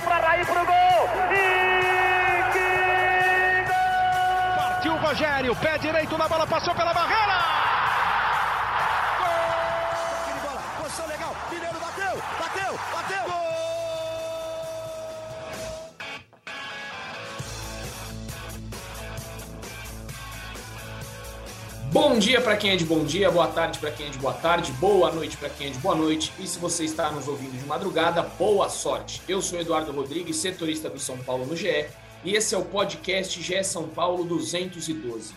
partiu para Raí pro gol. E que gol! Partiu o Rogério, pé direito na bola, passou pela barreira. Bom dia para quem é de bom dia, boa tarde para quem é de boa tarde, boa noite para quem é de boa noite. E se você está nos ouvindo de madrugada, boa sorte. Eu sou Eduardo Rodrigues, setorista do São Paulo no GE, e esse é o podcast GE São Paulo 212.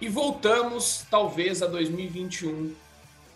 E voltamos, talvez, a 2021,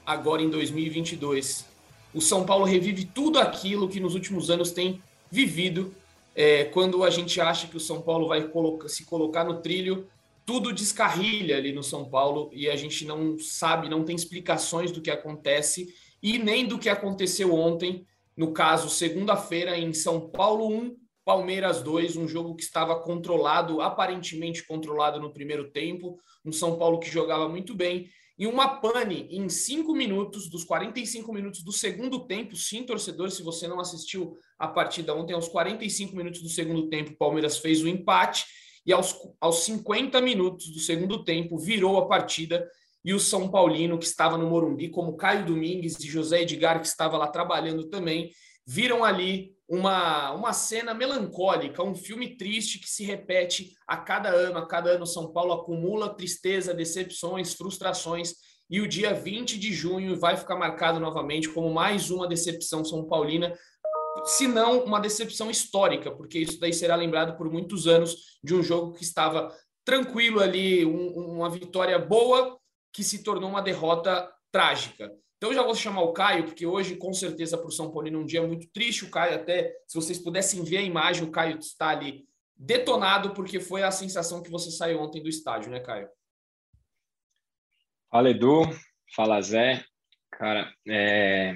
agora em 2022. O São Paulo revive tudo aquilo que nos últimos anos tem vivido, é, quando a gente acha que o São Paulo vai se colocar no trilho tudo descarrilha ali no São Paulo e a gente não sabe, não tem explicações do que acontece e nem do que aconteceu ontem, no caso, segunda-feira, em São Paulo 1, Palmeiras 2, um jogo que estava controlado, aparentemente controlado no primeiro tempo, um São Paulo que jogava muito bem, e uma pane em cinco minutos, dos 45 minutos do segundo tempo, sim, torcedor, se você não assistiu a partida ontem, aos 45 minutos do segundo tempo, o Palmeiras fez o empate, e aos, aos 50 minutos do segundo tempo virou a partida e o São Paulino, que estava no Morumbi, como Caio Domingues e José Edgar, que estava lá trabalhando também, viram ali uma, uma cena melancólica, um filme triste que se repete a cada ano. A cada ano, São Paulo acumula tristeza, decepções, frustrações. E o dia 20 de junho vai ficar marcado novamente como mais uma decepção São Paulina, se não uma decepção histórica, porque isso daí será lembrado por muitos anos de um jogo que estava tranquilo ali, um, uma vitória boa que se tornou uma derrota trágica. Então eu já vou chamar o Caio, porque hoje, com certeza, para o São Paulo, um dia muito triste. O Caio, até, se vocês pudessem ver a imagem, o Caio está ali detonado, porque foi a sensação que você saiu ontem do estádio, né, Caio? Fala, Edu. Fala, Zé. Cara, é,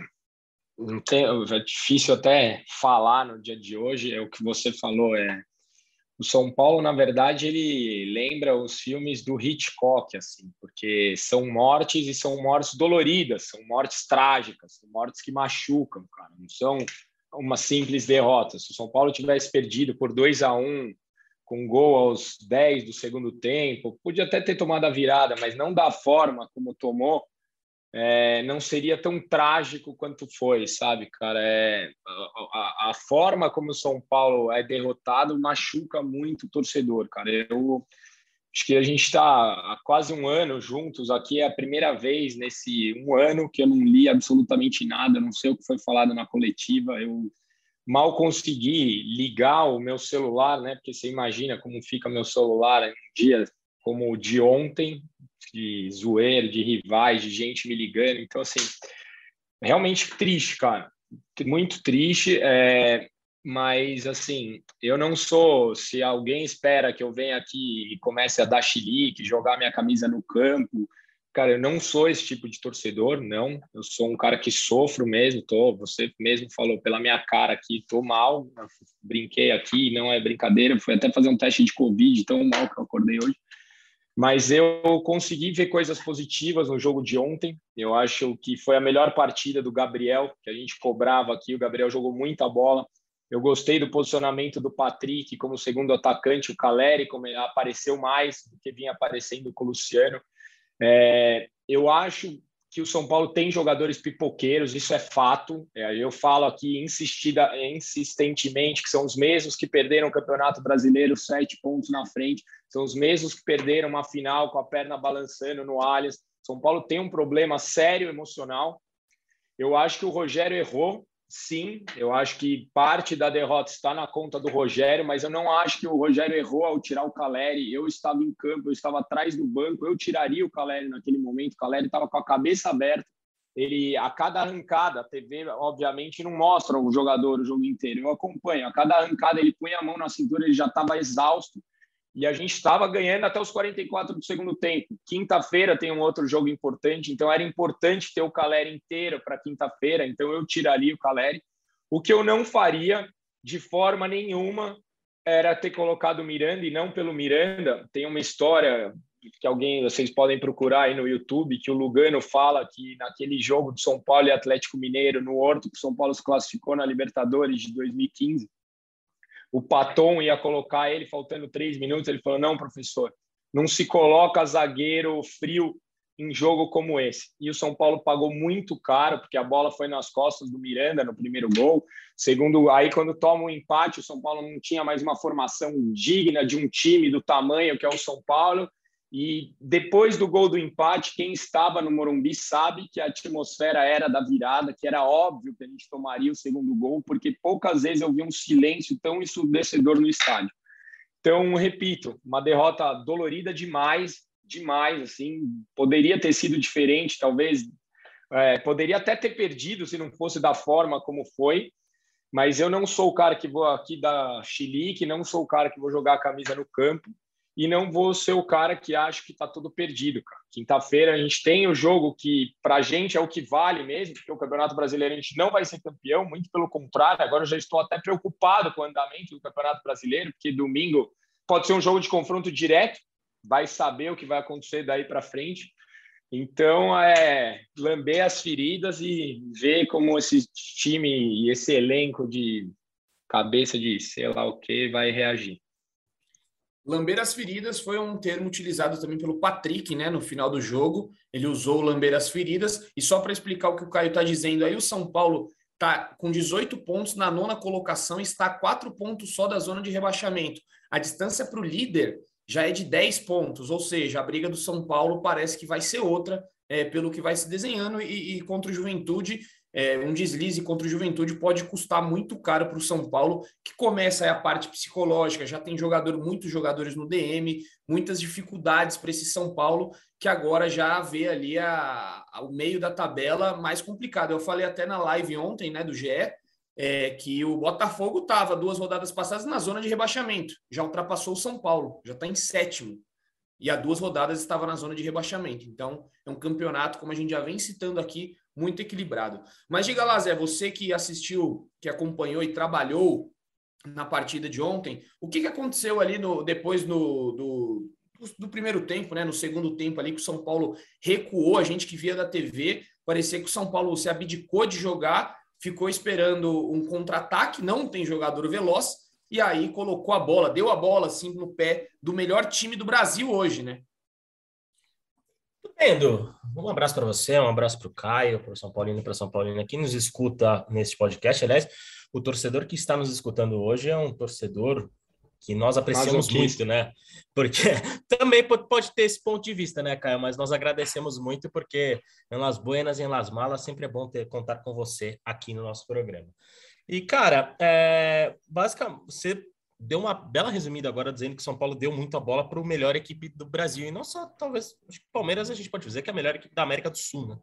não tem, é difícil até falar no dia de hoje, é o que você falou, é o São Paulo, na verdade, ele lembra os filmes do Hitchcock, assim, porque são mortes e são mortes doloridas, são mortes trágicas, são mortes que machucam, cara, não são uma simples derrota. Se o São Paulo tivesse perdido por 2 a 1 um, com gol aos 10 do segundo tempo, podia até ter tomado a virada, mas não da forma como tomou, é, não seria tão trágico quanto foi, sabe, cara? É, a, a, forma como o São Paulo é derrotado machuca muito o torcedor, cara. Eu acho que a gente está há quase um ano juntos. Aqui é a primeira vez nesse um ano que eu não li absolutamente nada, não sei o que foi falado na coletiva. Eu mal consegui ligar o meu celular, né? Porque você imagina como fica meu celular em um dia como o de ontem, de zoeira, de rivais, de gente me ligando. Então, assim, realmente triste, cara. Muito triste. É, mas, assim, eu não sou. Se alguém espera que eu venha aqui e comece a dar chilique, jogar minha camisa no campo, cara, eu não sou esse tipo de torcedor, não. Eu sou um cara que sofro mesmo, tô. Você mesmo falou pela minha cara aqui, tô mal. Brinquei aqui, não é brincadeira. Fui até fazer um teste de Covid, tão mal que eu acordei hoje mas eu consegui ver coisas positivas no jogo de ontem. Eu acho que foi a melhor partida do Gabriel, que a gente cobrava aqui. O Gabriel jogou muita bola. Eu gostei do posicionamento do Patrick como segundo atacante, o Caleri apareceu mais do que vinha aparecendo com o Luciano. É, eu acho que o São Paulo tem jogadores pipoqueiros, isso é fato. É, eu falo aqui insistida, insistentemente que são os mesmos que perderam o Campeonato Brasileiro sete pontos na frente, são os mesmos que perderam uma final com a perna balançando no Allianz. São Paulo tem um problema sério emocional. Eu acho que o Rogério errou sim, eu acho que parte da derrota está na conta do Rogério, mas eu não acho que o Rogério errou ao tirar o Caleri. Eu estava em campo, eu estava atrás do banco, eu tiraria o Caleri naquele momento. O Caleri estava com a cabeça aberta. Ele, a cada arrancada, a TV, obviamente, não mostra o jogador o jogo inteiro. Eu acompanho. A cada arrancada, ele põe a mão na cintura, ele já estava exausto e a gente estava ganhando até os 44 do segundo tempo. Quinta-feira tem um outro jogo importante, então era importante ter o Caleri inteiro para quinta-feira, então eu tiraria o Caleri. O que eu não faria de forma nenhuma era ter colocado o Miranda e não pelo Miranda. Tem uma história que alguém vocês podem procurar aí no YouTube, que o Lugano fala que naquele jogo do São Paulo e Atlético Mineiro no Horto, que o São Paulo se classificou na Libertadores de 2015, o Paton ia colocar ele faltando três minutos, ele falou não, professor, não se coloca zagueiro frio em jogo como esse. E o São Paulo pagou muito caro, porque a bola foi nas costas do Miranda no primeiro gol. Segundo, aí quando toma um empate, o São Paulo não tinha mais uma formação digna de um time do tamanho que é o São Paulo. E depois do gol do empate, quem estava no Morumbi sabe que a atmosfera era da virada, que era óbvio que a gente tomaria o segundo gol, porque poucas vezes eu vi um silêncio tão ensurdecedor no estádio. Então, repito, uma derrota dolorida demais, demais, assim, poderia ter sido diferente, talvez é, poderia até ter perdido se não fosse da forma como foi, mas eu não sou o cara que vou aqui dar chilique, não sou o cara que vou jogar a camisa no campo e não vou ser o cara que acha que está tudo perdido. Quinta-feira a gente tem o jogo que para a gente é o que vale mesmo, porque o Campeonato Brasileiro a gente não vai ser campeão, muito pelo contrário, agora eu já estou até preocupado com o andamento do Campeonato Brasileiro, porque domingo pode ser um jogo de confronto direto, vai saber o que vai acontecer daí para frente. Então, é lamber as feridas e ver como esse time e esse elenco de cabeça de sei lá o que vai reagir. Lamber as feridas foi um termo utilizado também pelo Patrick, né, no final do jogo. Ele usou lamber as feridas. E só para explicar o que o Caio está dizendo aí, o São Paulo está com 18 pontos na nona colocação, está a 4 pontos só da zona de rebaixamento. A distância para o líder já é de 10 pontos, ou seja, a briga do São Paulo parece que vai ser outra, é, pelo que vai se desenhando, e, e contra o Juventude, é, um deslize contra o Juventude pode custar muito caro para o São Paulo, que começa a parte psicológica, já tem jogador, muitos jogadores no DM, muitas dificuldades para esse São Paulo, que agora já vê ali a, a, o meio da tabela mais complicado. Eu falei até na live ontem, né, do GE, é, que o Botafogo estava duas rodadas passadas na zona de rebaixamento, já ultrapassou o São Paulo, já está em sétimo. E há duas rodadas estava na zona de rebaixamento. Então, é um campeonato, como a gente já vem citando aqui, muito equilibrado. Mas diga lá, Zé, você que assistiu, que acompanhou e trabalhou na partida de ontem, o que, que aconteceu ali no, depois no, do, do primeiro tempo, né? No segundo tempo ali, que o São Paulo recuou, a gente que via da TV, parecia que o São Paulo se abdicou de jogar ficou esperando um contra-ataque, não tem jogador veloz, e aí colocou a bola, deu a bola assim no pé do melhor time do Brasil hoje, né? Edu, um abraço para você, um abraço para o Caio, para o São Paulino para São Paulina que nos escuta nesse podcast. Aliás, o torcedor que está nos escutando hoje é um torcedor que nós apreciamos muito, né? Porque também pode ter esse ponto de vista, né, Caio? Mas nós agradecemos muito porque em Las Buenas e em Las Malas sempre é bom ter contar com você aqui no nosso programa. E, cara, é, basicamente, você deu uma bela resumida agora dizendo que São Paulo deu muito a bola para o melhor equipe do Brasil. E não só, talvez, acho que Palmeiras a gente pode dizer que é a melhor equipe da América do Sul, né?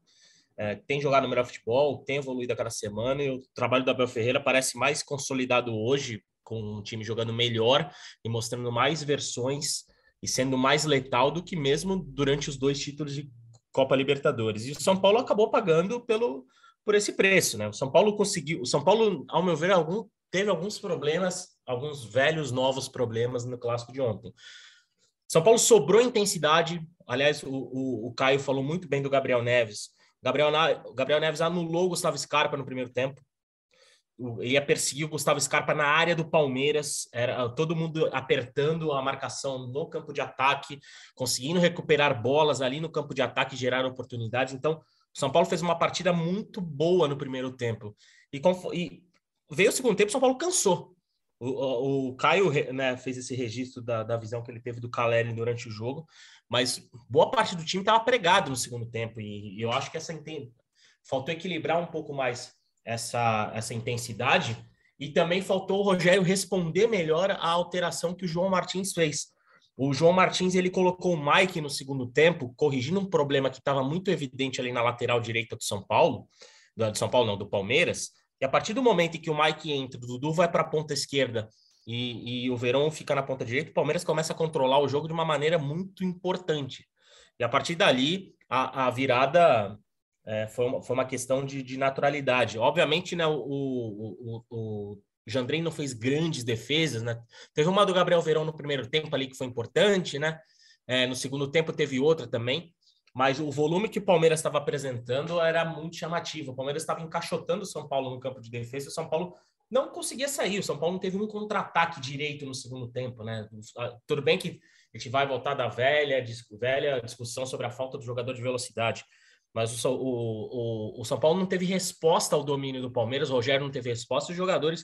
É, tem jogado melhor futebol, tem evoluído a cada semana e o trabalho do Abel Ferreira parece mais consolidado hoje com um time jogando melhor e mostrando mais versões e sendo mais letal do que mesmo durante os dois títulos de Copa Libertadores. E o São Paulo acabou pagando pelo por esse preço, né? O São Paulo conseguiu, o São Paulo, ao meu ver, algum, teve alguns problemas, alguns velhos novos problemas no clássico de ontem. São Paulo sobrou intensidade. Aliás, o, o, o Caio falou muito bem do Gabriel Neves. Gabriel, Gabriel Neves anulou o Gustavo Scarpa no primeiro tempo ia perseguir o Gustavo Scarpa na área do Palmeiras, era todo mundo apertando a marcação no campo de ataque, conseguindo recuperar bolas ali no campo de ataque gerar oportunidades. Então, São Paulo fez uma partida muito boa no primeiro tempo. E, e veio o segundo tempo, São Paulo cansou. O, o, o Caio né, fez esse registro da, da visão que ele teve do Caleri durante o jogo, mas boa parte do time estava pregado no segundo tempo. E, e eu acho que essa faltou equilibrar um pouco mais essa, essa intensidade. E também faltou o Rogério responder melhor à alteração que o João Martins fez. O João Martins ele colocou o Mike no segundo tempo, corrigindo um problema que estava muito evidente ali na lateral direita do São Paulo, do São Paulo não, do Palmeiras. E a partir do momento em que o Mike entra, o Dudu vai para a ponta esquerda e, e, o Verão fica na ponta direita, o Palmeiras começa a controlar o jogo de uma maneira muito importante. E a partir dali, a, a virada é, foi, uma, foi uma questão de, de naturalidade. Obviamente, né, o, o, o, o Jandrei não fez grandes defesas, né? Teve uma do Gabriel Verão no primeiro tempo ali que foi importante, né? É, no segundo tempo teve outra também, mas o volume que o Palmeiras estava apresentando era muito chamativo. O Palmeiras estava encaixotando o São Paulo no campo de defesa o São Paulo não conseguia sair. O São Paulo não teve um contra-ataque direito no segundo tempo, né? Tudo bem que a gente vai voltar da velha, velha discussão sobre a falta do jogador de velocidade. Mas o, o, o, o São Paulo não teve resposta ao domínio do Palmeiras, o Rogério não teve resposta, os jogadores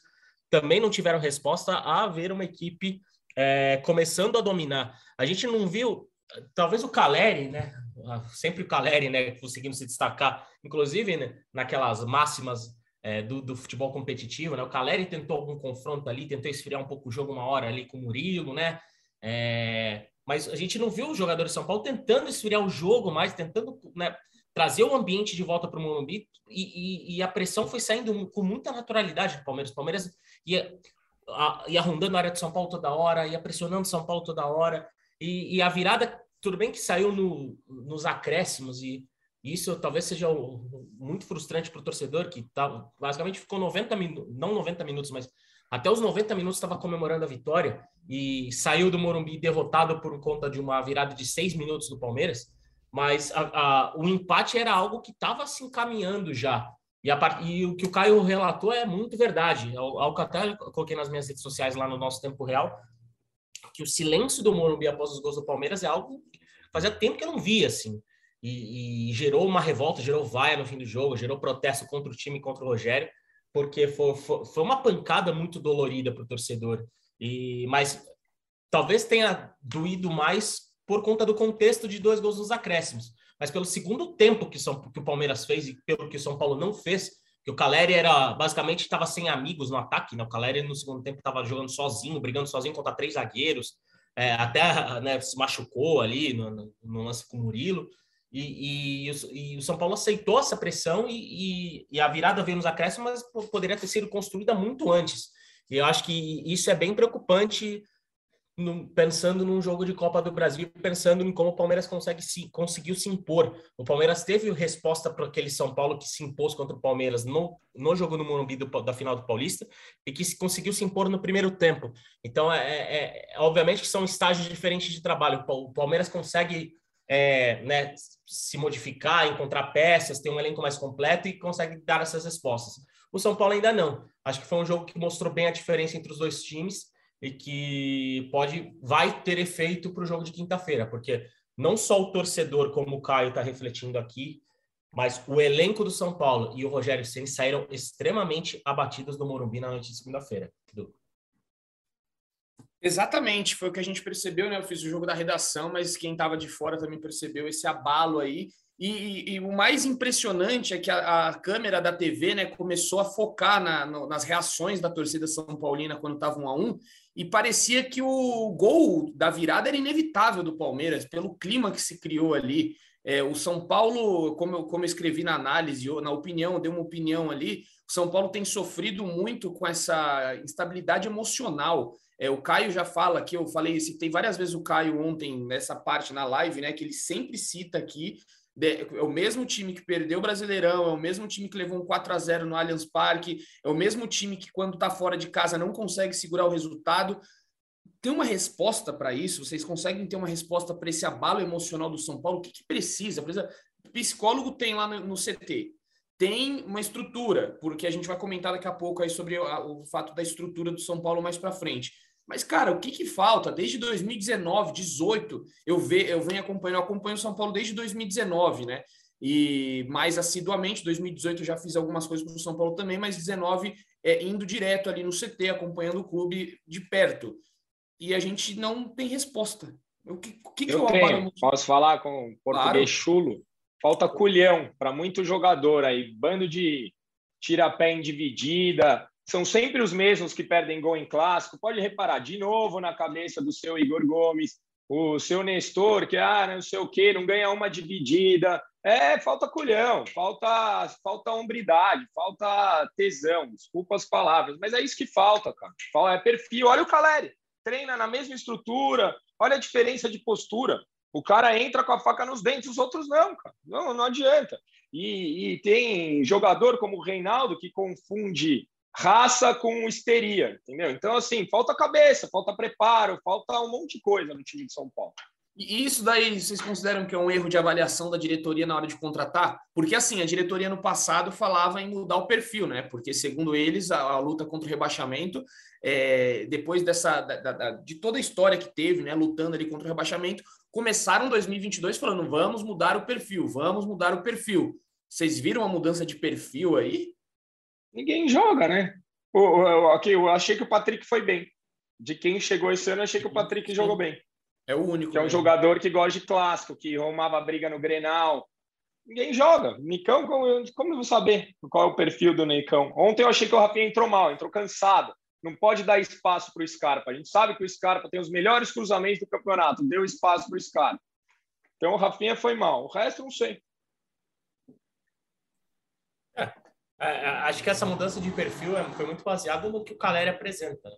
também não tiveram resposta a ver uma equipe é, começando a dominar. A gente não viu, talvez o Caleri, né? Sempre o Caleri, né? Conseguindo se destacar, inclusive né, naquelas máximas é, do, do, futebol competitivo, né? O Caleri tentou algum confronto ali, tentou esfriar um pouco o jogo uma hora ali com o Murilo, né? É, mas a gente não viu os jogadores de São Paulo tentando esfriar o jogo mais, tentando né, trazer o ambiente de volta para o Morumbi e, e, e, a pressão foi saindo com muita naturalidade do Palmeiras. O Palmeiras ia, a, ia rondando a área de São Paulo toda hora, ia pressionando São Paulo toda hora e, e a virada, tudo bem que saiu no, nos acréscimos e isso talvez seja muito frustrante para o torcedor que tá, basicamente ficou 90 minutos, não 90 minutos, mas até os 90 minutos estava comemorando a vitória e saiu do Morumbi derrotado por conta de uma virada de seis minutos do Palmeiras. Mas a, a, o empate era algo que estava se encaminhando já. E, a, e, o que o Caio relatou é muito verdade. Ao, que até coloquei nas minhas redes sociais lá no nosso tempo real, que o silêncio do Morumbi após os gols do Palmeiras é algo que fazia tempo que eu não via, assim. E, e gerou uma revolta, gerou vaia no fim do jogo, gerou protesto contra o time, contra o Rogério porque foi, foi, foi uma pancada muito dolorida para o torcedor. E, mas talvez tenha doído mais por conta do contexto de dois gols nos acréscimos. Mas pelo segundo tempo que, São, que o Palmeiras fez e pelo que o São Paulo não fez, que o Caleri era basicamente estava sem amigos no ataque, né? O Caleri no segundo tempo estava jogando sozinho, brigando sozinho contra três zagueiros, é, até né, se machucou ali no, no, lance com o Murilo. E, e, e, o São Paulo aceitou essa pressão e, e, a virada veio nos acréscimos, mas poderia ter sido construída muito antes. E eu acho que isso é bem preocupante no, pensando num jogo de Copa do Brasil, pensando em como o Palmeiras consegue se, conseguiu se impor. O Palmeiras teve resposta para aquele São Paulo que se impôs contra o Palmeiras no, no jogo no Morumbi do, da final do Paulista e que se, conseguiu se impor no primeiro tempo. Então, é, é, é obviamente que são estágios diferentes de trabalho. O Palmeiras consegue é, né, se modificar, encontrar peças, ter um elenco mais completo e consegue dar essas respostas. O São Paulo ainda não. Acho que foi um jogo que mostrou bem a diferença entre os dois times e que pode, vai ter efeito para o jogo de quinta-feira, porque não só o torcedor, como o Caio está refletindo aqui, mas o elenco do São Paulo e o Rogério Ceni saíram extremamente abatidos do Morumbi na noite de segunda-feira. Exatamente, foi o que a gente percebeu, né? Eu fiz o jogo da redação, mas quem estava de fora também percebeu esse abalo aí. E, e, e o mais impressionante é que a, a, câmera da TV né, começou a focar na, no, nas reações da torcida São Paulina quando estava um a um, e parecia que o gol da virada era inevitável do Palmeiras, pelo clima que se criou ali. É, o São Paulo, como eu, como eu escrevi na análise, na opinião, dei uma opinião ali, o São Paulo tem sofrido muito com essa instabilidade emocional. É, o Caio já fala aqui, eu falei, citei várias vezes o Caio ontem nessa parte na live, né? Que ele sempre cita aqui. É o mesmo time que perdeu o Brasileirão, é o mesmo time que levou um 4 a 0 no Allianz Parque, é o mesmo time que, quando está fora de casa, não consegue segurar o resultado. Tem uma resposta para isso? Vocês conseguem ter uma resposta para esse abalo emocional do São Paulo? O que, que precisa? precisa? Psicólogo tem lá no, no CT tem uma estrutura, porque a gente vai comentar daqui a pouco aí sobre o fato da estrutura do São Paulo mais para frente. Mas, cara, o que, que falta? Desde 2019, 18, eu, ve, eu venho acompanhando, eu acompanho o São Paulo desde 2019, né? E mais assiduamente, 2018 eu já fiz algumas coisas para o São Paulo também, mas 19 é indo direto ali no CT, acompanhando o clube de perto. E a gente não tem resposta. O que, o que, eu que eu tenho. Posso falar com português claro. chulo? Falta culhão para muito jogador aí, bando de tira-pé em dividida, são sempre os mesmos que perdem gol em clássico. Pode reparar, de novo na cabeça do seu Igor Gomes, o seu Nestor, que ah, não sei o quê, não ganha uma dividida. É, falta culhão, falta, falta hombridade, falta tesão, desculpa as palavras, mas é isso que falta, cara. É perfil. Olha o Caleri, treina na mesma estrutura, olha a diferença de postura. O cara entra com a faca nos dentes, os outros não, cara. Não, não adianta. E, e tem jogador como o Reinaldo que confunde raça com histeria, entendeu? Então, assim, falta cabeça, falta preparo, falta um monte de coisa no time de São Paulo. E isso daí vocês consideram que é um erro de avaliação da diretoria na hora de contratar? Porque assim, a diretoria no passado falava em mudar o perfil, né? Porque segundo eles, a, a luta contra o rebaixamento, é, depois dessa da, da, de toda a história que teve, né, lutando ali contra o rebaixamento, começaram 2022 falando vamos mudar o perfil, vamos mudar o perfil. Vocês viram a mudança de perfil aí? Ninguém joga, né? Eu, eu, eu achei que o Patrick foi bem. De quem chegou esse ano, eu achei que o Patrick jogou bem. É o único. Que é um jogador que gosta de clássico, que arrumava briga no Grenal. Ninguém joga. Nicão, como, como eu vou saber qual é o perfil do Nicão? Ontem eu achei que o Rafinha entrou mal, entrou cansado. Não pode dar espaço para o Scarpa. A gente sabe que o Scarpa tem os melhores cruzamentos do campeonato. Deu espaço para o Scarpa. Então o Rafinha foi mal. O resto não sei. É acho que essa mudança de perfil é, foi muito baseada no que o Caleri apresenta. Né?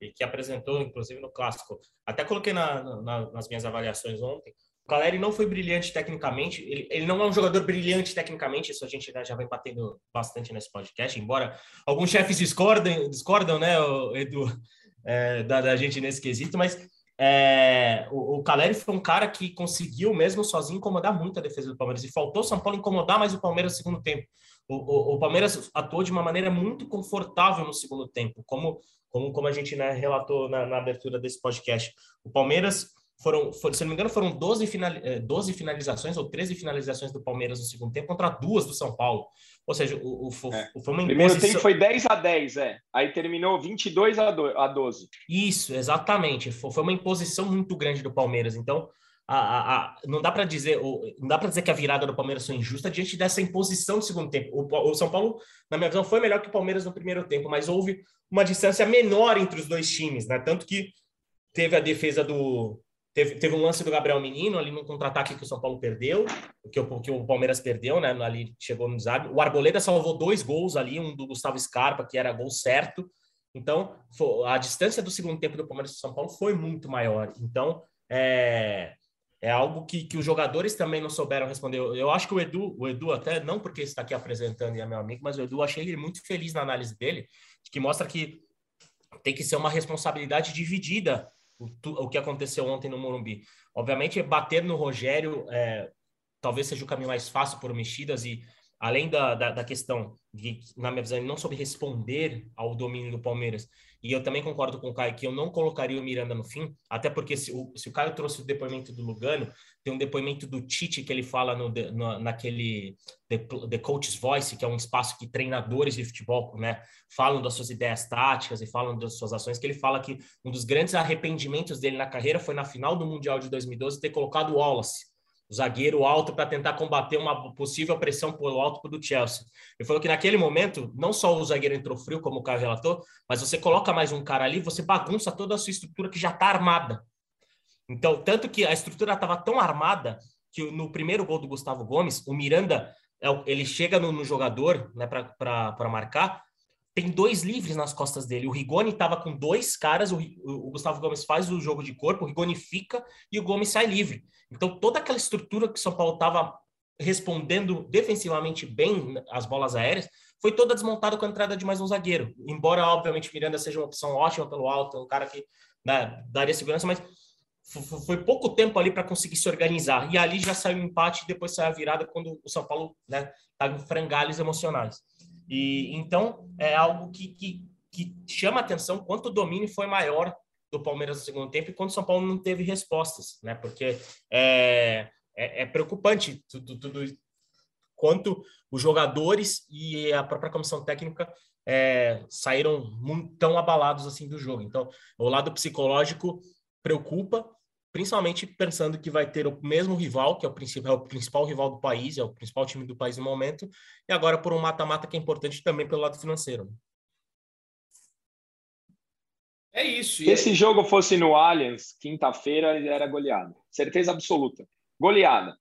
e que apresentou, inclusive, no Clássico. Até coloquei na, na, nas minhas avaliações ontem. O Caleri não foi brilhante tecnicamente, ele, ele não é um jogador brilhante tecnicamente, isso a gente né, já vem batendo bastante nesse podcast, embora alguns chefes discordem, discordam, né, Edu, é, da, da, gente nesse quesito, mas é, o, o Caleri foi um cara que conseguiu, mesmo sozinho, incomodar muito a defesa do Palmeiras, e faltou o São Paulo incomodar mais o Palmeiras no segundo tempo. O, o, o Palmeiras atuou de uma maneira muito confortável no segundo tempo, como como, como a gente né, relatou na, na, abertura desse podcast. O Palmeiras foram, foram, se não me engano, foram 12, final, 12 eh, finalizações ou 13 finalizações do Palmeiras no segundo tempo contra duas do São Paulo. Ou seja, o, o, é. foi uma Primeiro tempo foi 10 a 10, é. Aí terminou 22 a 12. Isso, exatamente. Foi uma imposição muito grande do Palmeiras. Então, a, a, não dá para dizer não dá para dizer que a virada do Palmeiras foi injusta diante dessa imposição do segundo tempo. O, o, São Paulo, na minha visão, foi melhor que o Palmeiras no primeiro tempo, mas houve uma distância menor entre os dois times, né? Tanto que teve a defesa do teve, teve um lance do Gabriel Menino ali no contra-ataque que o São Paulo perdeu, que o, que o Palmeiras perdeu, né? Ali chegou no desarme. O Arboleda salvou dois gols ali, um do Gustavo Scarpa que era gol certo. Então, a distância do segundo tempo do Palmeiras e São Paulo foi muito maior. Então, é, é algo que, que os jogadores também não souberam responder. Eu, eu, acho que o Edu, o Edu até não porque está aqui apresentando e é meu amigo, mas o Edu achei ele muito feliz na análise dele, que mostra que tem que ser uma responsabilidade dividida o, o que aconteceu ontem no Morumbi. Obviamente, bater no Rogério é, talvez seja o caminho mais fácil por mexidas e além da, da, da, questão de, na minha visão, não soube responder ao domínio do Palmeiras, e eu também concordo com o Caio que eu não colocaria o Miranda no fim, até porque se o, se o Caio trouxe o depoimento do Lugano, tem um depoimento do Tite que ele fala no, no, naquele the, the Coach's Voice, que é um espaço que treinadores de futebol né, falam das suas ideias táticas e falam das suas ações, que ele fala que um dos grandes arrependimentos dele na carreira foi na final do Mundial de 2012 ter colocado o Wallace, o zagueiro alto para tentar combater uma possível pressão pelo alto do Chelsea. Ele falou que naquele momento, não só o zagueiro entrou frio, como o Caio relatou, mas você coloca mais um cara ali, você bagunça toda a sua estrutura que já está armada. Então, tanto que a estrutura estava tão armada que no primeiro gol do Gustavo Gomes, o Miranda é ele chega no, no jogador né, para marcar, tem dois livres nas costas dele. O Rigoni estava com dois caras, o, o, Gustavo Gomes faz o jogo de corpo, o Rigoni fica e o Gomes sai livre. Então, toda aquela estrutura que o São Paulo estava respondendo defensivamente bem as bolas aéreas, foi toda desmontada com a entrada de mais um zagueiro. Embora, obviamente, Miranda seja uma opção ótima pelo alto, um cara que né, daria segurança, mas foi pouco tempo ali para conseguir se organizar. E ali já saiu o empate, depois saiu a virada quando o São Paulo estava né, em frangalhos emocionais. E então é algo que, que, que chama atenção quanto o domínio foi maior do Palmeiras no segundo tempo e quando o São Paulo não teve respostas, né? Porque é, é, é preocupante tudo, tudo quanto os jogadores e a própria comissão técnica é, saíram muito, tão abalados assim do jogo. Então, o lado psicológico preocupa, principalmente pensando que vai ter o mesmo rival, que é o principal, é o principal rival do país, é o principal time do país no momento, e agora por um mata-mata que é importante também pelo lado financeiro. É isso. Se esse jogo fosse no Allianz, quinta-feira, era goleada. Certeza absoluta. Goleada.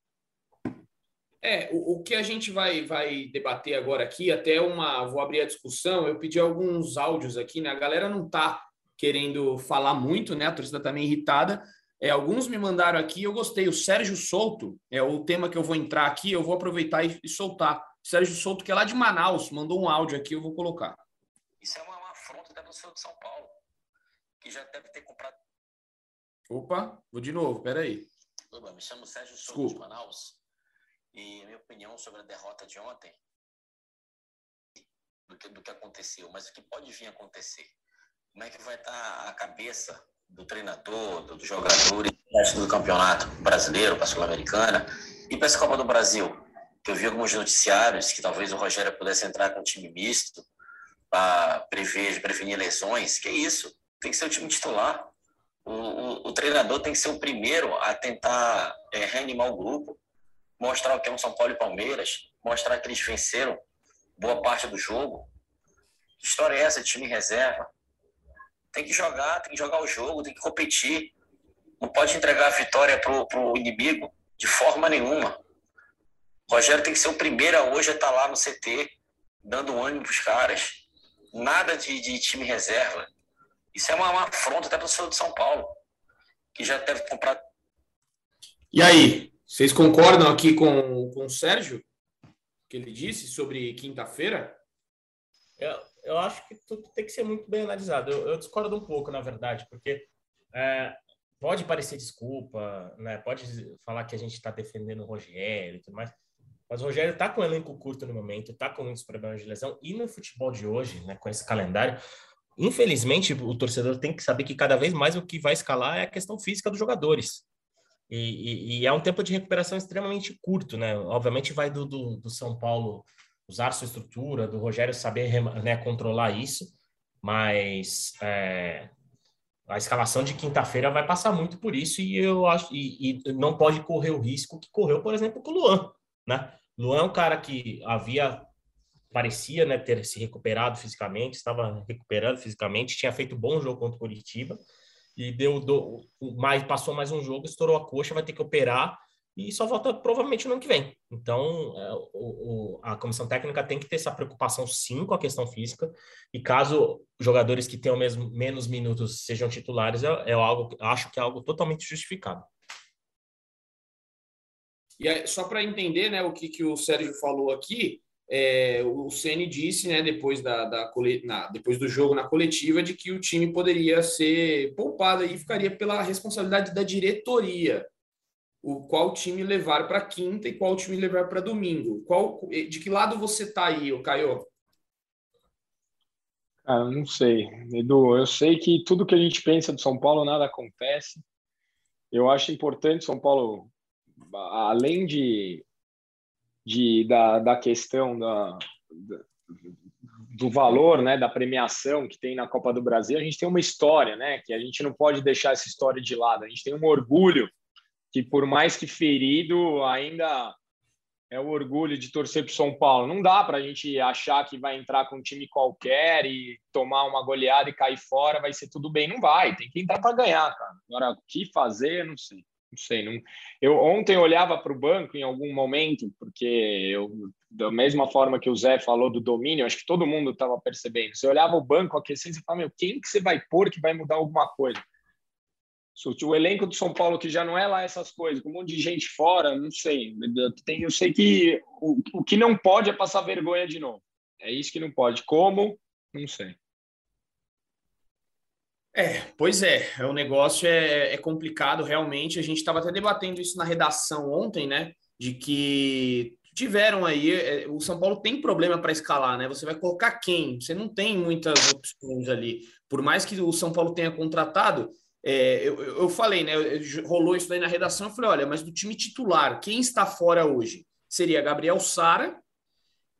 É, o, o, que a gente vai, vai debater agora aqui, até uma. Vou abrir a discussão. Eu pedi alguns áudios aqui, né? A galera não tá querendo falar muito, né? A torcida tá meio irritada. É, alguns me mandaram aqui, eu gostei. O Sérgio Souto é o tema que eu vou entrar aqui, eu vou aproveitar e, e soltar. Sérgio Souto, que é lá de Manaus, mandou um áudio aqui, eu vou colocar. Isso é uma, uma afronta da torcida de São Paulo, que já deve ter comprado. Opa, vou de novo, peraí. Bem, me chamo Sérgio Souza de Manaus. E minha opinião sobre a derrota de ontem, do que, do que aconteceu, mas o que pode vir a acontecer. Como é que vai estar a cabeça do treinador, do, do jogador e do campeonato brasileiro, para a Sul-Americana e para essa Copa do Brasil? Eu vi alguns noticiários que talvez o Rogério pudesse entrar com um time misto para prever, prevenir lesões. Que isso? Tem que ser o time titular. O, o, o treinador tem que ser o primeiro a tentar é, reanimar o grupo, mostrar o que é um São Paulo e Palmeiras, mostrar que eles venceram boa parte do jogo. Que história é essa de time reserva? Tem que jogar, tem que jogar o jogo, tem que competir. Não pode entregar a vitória para o inimigo de forma nenhuma. O Rogério tem que ser o primeiro a hoje a estar tá lá no CT, dando ânimo para os caras. Nada de, de, time reserva. Isso é uma, uma afronta até para o senhor de São Paulo, que já deve comprar. E aí, vocês concordam aqui com, com o Sérgio, que ele disse sobre quinta-feira? Eu, eu acho que tudo tem que ser muito bem analisado. Eu, eu discordo um pouco, na verdade, porque é, pode parecer desculpa, né? Pode falar que a gente está defendendo o Rogério e tudo mais. Mas o Rogério está com um elenco curto no momento, está com muitos problemas de lesão. E no futebol de hoje, né, com esse calendário, infelizmente o torcedor tem que saber que cada vez mais o que vai escalar é a questão física dos jogadores. E, e, e é um tempo de recuperação extremamente curto, né? Obviamente vai do, do, do São Paulo usar sua estrutura, do Rogério saber né, controlar isso, mas é, a escalação de quinta-feira vai passar muito por isso e eu acho e, e, não pode correr o risco que correu, por exemplo, com o Luan, né? Luan é um cara que havia parecia né, ter se recuperado fisicamente, estava recuperando fisicamente, tinha feito bom jogo contra o Curitiba e deu do, mais passou mais um jogo, estourou a coxa, vai ter que operar e só volta provavelmente no ano que vem. Então, é, o, o, a comissão técnica tem que ter essa preocupação sim com a questão física, e caso jogadores que tenham mesmo, menos minutos sejam titulares, é, é algo, acho que é algo totalmente justificado. E aí, só para entender né, o que, que o Sérgio falou aqui, é, o Ceni disse, né, depois, da, da na, depois do jogo na coletiva, de que o time poderia ser poupado e ficaria pela responsabilidade da diretoria o qual time levar para quinta e qual time levar para domingo. Qual, de que lado você tá aí, o Caio? Não sei. Edu, eu sei que tudo que a gente pensa do São Paulo nada acontece. Eu acho importante São Paulo, além de, de da, da questão da, do valor, né, da premiação que tem na Copa do Brasil, a gente tem uma história, né, que a gente não pode deixar essa história de lado. A gente tem um orgulho que por mais que ferido, ainda é o orgulho de torcer para São Paulo. Não dá para a gente achar que vai entrar com um time qualquer e tomar uma goleada e cair fora, vai ser tudo bem. Não vai, tem que entrar para ganhar, cara. Agora, o que fazer, não sei. Não sei. Não... Eu ontem olhava para o banco em algum momento, porque eu, da mesma forma que o Zé falou do domínio, acho que todo mundo estava percebendo. Você olhava o banco aquecendo e falava, meu, quem que você vai pôr que vai mudar alguma coisa? O elenco do São Paulo, que já não é lá essas coisas, com um monte de gente fora, não sei. Eu sei que o, o que não pode é passar vergonha de novo. É isso que não pode. Como? Não sei. É, pois é, o negócio é, é complicado realmente. A gente estava até debatendo isso na redação ontem, né? De que tiveram aí. É, o São Paulo tem problema para escalar, né? Você vai colocar quem? Você não tem muitas opções ali. Por mais que o São Paulo tenha contratado, é, eu, eu falei, né? Rolou isso daí na redação. Eu falei: olha, mas do time titular, quem está fora hoje? Seria Gabriel Sara.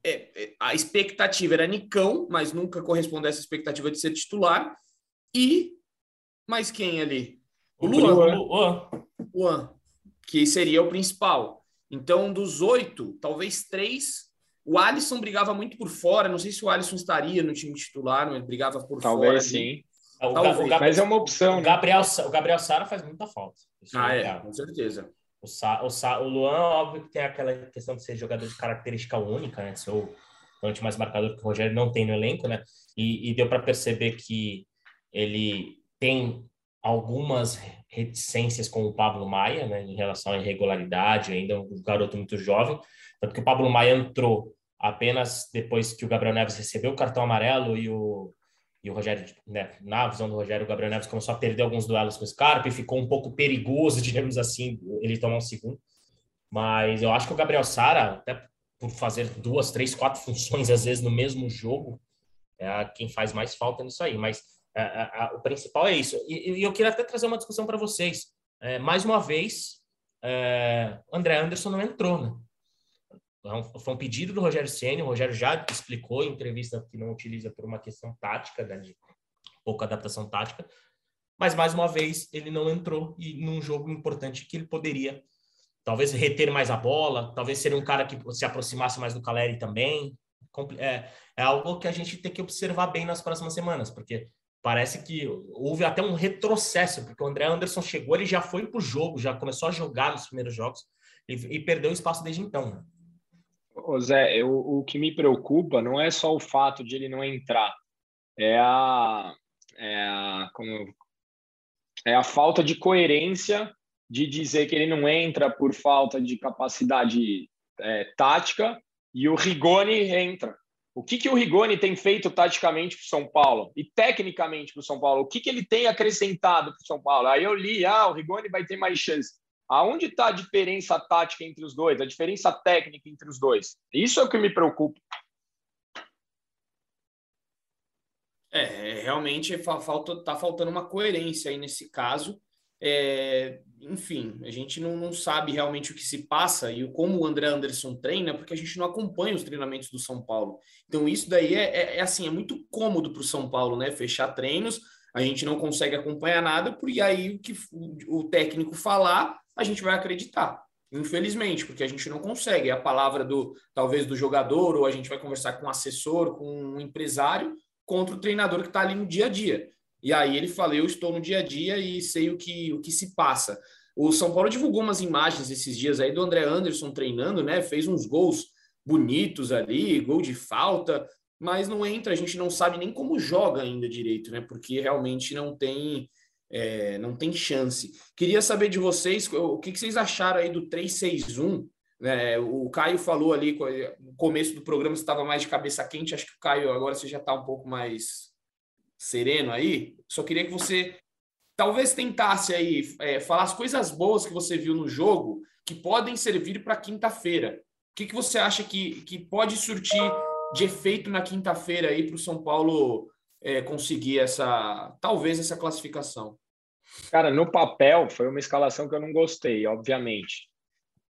É, é, a expectativa era Nicão, mas nunca corresponde a essa expectativa de ser titular. E mais quem ali? O Luan. Luan. Luan, que seria o principal. Então, dos oito, talvez três. O Alisson brigava muito por fora. Não sei se o Alisson estaria no time titular, mas brigava por talvez fora. Talvez sim. O, o Gabriel, mas é uma opção. O né? Gabriel, o Gabriel Sara faz muita falta. ah, é, com certeza. O, Sa, o, Sa, o Luan, óbvio que tem aquela questão de ser jogador de característica única, né? Ser o volante mais marcador que o Rogério não tem no elenco, né? E, e deu para perceber que ele tem algumas reticências com o Pablo Maia, né? Em relação à irregularidade, ainda um garoto muito jovem. Tanto que o Pablo Maia entrou apenas depois que o Gabriel Neves recebeu o cartão amarelo e o e o Rogério, né, na visão do Rogério, o Gabriel Neves começou a perder alguns duelos com o Scarpa e ficou um pouco perigoso, digamos assim, ele tomar um segundo. Mas eu acho que o Gabriel Sara, até por fazer duas, três, quatro funções às vezes no mesmo jogo, é quem faz mais falta nisso aí. Mas é, é, o principal é isso. E, e, eu queria até trazer uma discussão para vocês. É, mais uma vez, é, André Anderson não entrou, né? É foi um pedido do Rogério Ceni. O Rogério já explicou em entrevista que não utiliza por uma questão tática, né, de pouca adaptação tática. Mas mais uma vez ele não entrou e num jogo importante que ele poderia talvez reter mais a bola, talvez ser um cara que se aproximasse mais do Caleri também. É, é algo que a gente tem que observar bem nas próximas semanas, porque parece que houve até um retrocesso, porque o André Anderson chegou, ele já foi para o jogo, já começou a jogar nos primeiros jogos e, e perdeu espaço desde então. Ô Zé, eu, o que me preocupa não é só o fato de ele não entrar, é a, é a, como, é a falta de coerência de dizer que ele não entra por falta de capacidade é, tática e o Rigoni entra. O que, que o Rigoni tem feito taticamente para o São Paulo e tecnicamente para o São Paulo? O que, que ele tem acrescentado para o São Paulo? Aí eu li, ah, o Rigoni vai ter mais chance. Aonde está a diferença tática entre os dois, a diferença técnica entre os dois? Isso é o que me preocupa. É, realmente falta, tá faltando uma coerência aí nesse caso. É, enfim, a gente não, não, sabe realmente o que se passa e como o André Anderson treina, porque a gente não acompanha os treinamentos do São Paulo. Então, isso daí é, é, é assim, é muito cômodo para o São Paulo, né? Fechar treinos, a gente não consegue acompanhar nada, porque aí o que o técnico falar, a gente vai acreditar. Infelizmente, porque a gente não consegue. É a palavra do talvez do jogador, ou a gente vai conversar com um assessor, com um empresário, contra o treinador que está ali no dia a dia. E aí ele fala: Eu estou no dia a dia e sei o que, o que se passa. O São Paulo divulgou umas imagens esses dias aí do André Anderson treinando, né? Fez uns gols bonitos ali, gol de falta, mas não entra, a gente não sabe nem como joga ainda direito, né? Porque realmente não tem é, não tem chance. Queria saber de vocês o que, que vocês acharam aí do 361. Né? O Caio falou ali no começo do programa estava mais de cabeça quente. Acho que o Caio agora você já está um pouco mais sereno aí, só queria que você talvez tentasse aí é, falar as coisas boas que você viu no jogo que podem servir para quinta-feira. O que, que você acha que, que pode surtir de efeito na quinta-feira aí para o São Paulo é, conseguir essa, talvez essa classificação? Cara, no papel foi uma escalação que eu não gostei, obviamente.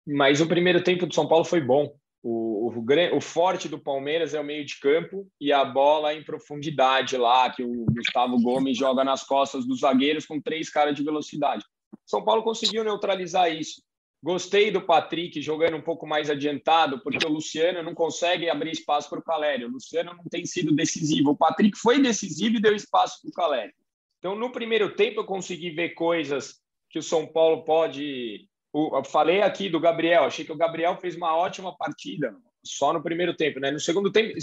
Mas o primeiro tempo do São Paulo foi bom. O, o, o, forte do Palmeiras é o meio de campo e a bola em profundidade lá, que o Gustavo Gomes joga nas costas dos zagueiros com três caras de velocidade. São Paulo conseguiu neutralizar isso. Gostei do Patrick jogando um pouco mais adiantado, porque o Luciano não consegue abrir espaço para o Calério. O Luciano não tem sido decisivo. O Patrick foi decisivo e deu espaço para o Calério. Então, no primeiro tempo, eu consegui ver coisas que o São Paulo pode eu falei aqui do Gabriel, achei que o Gabriel fez uma ótima partida, só no primeiro tempo, né? No segundo tempo,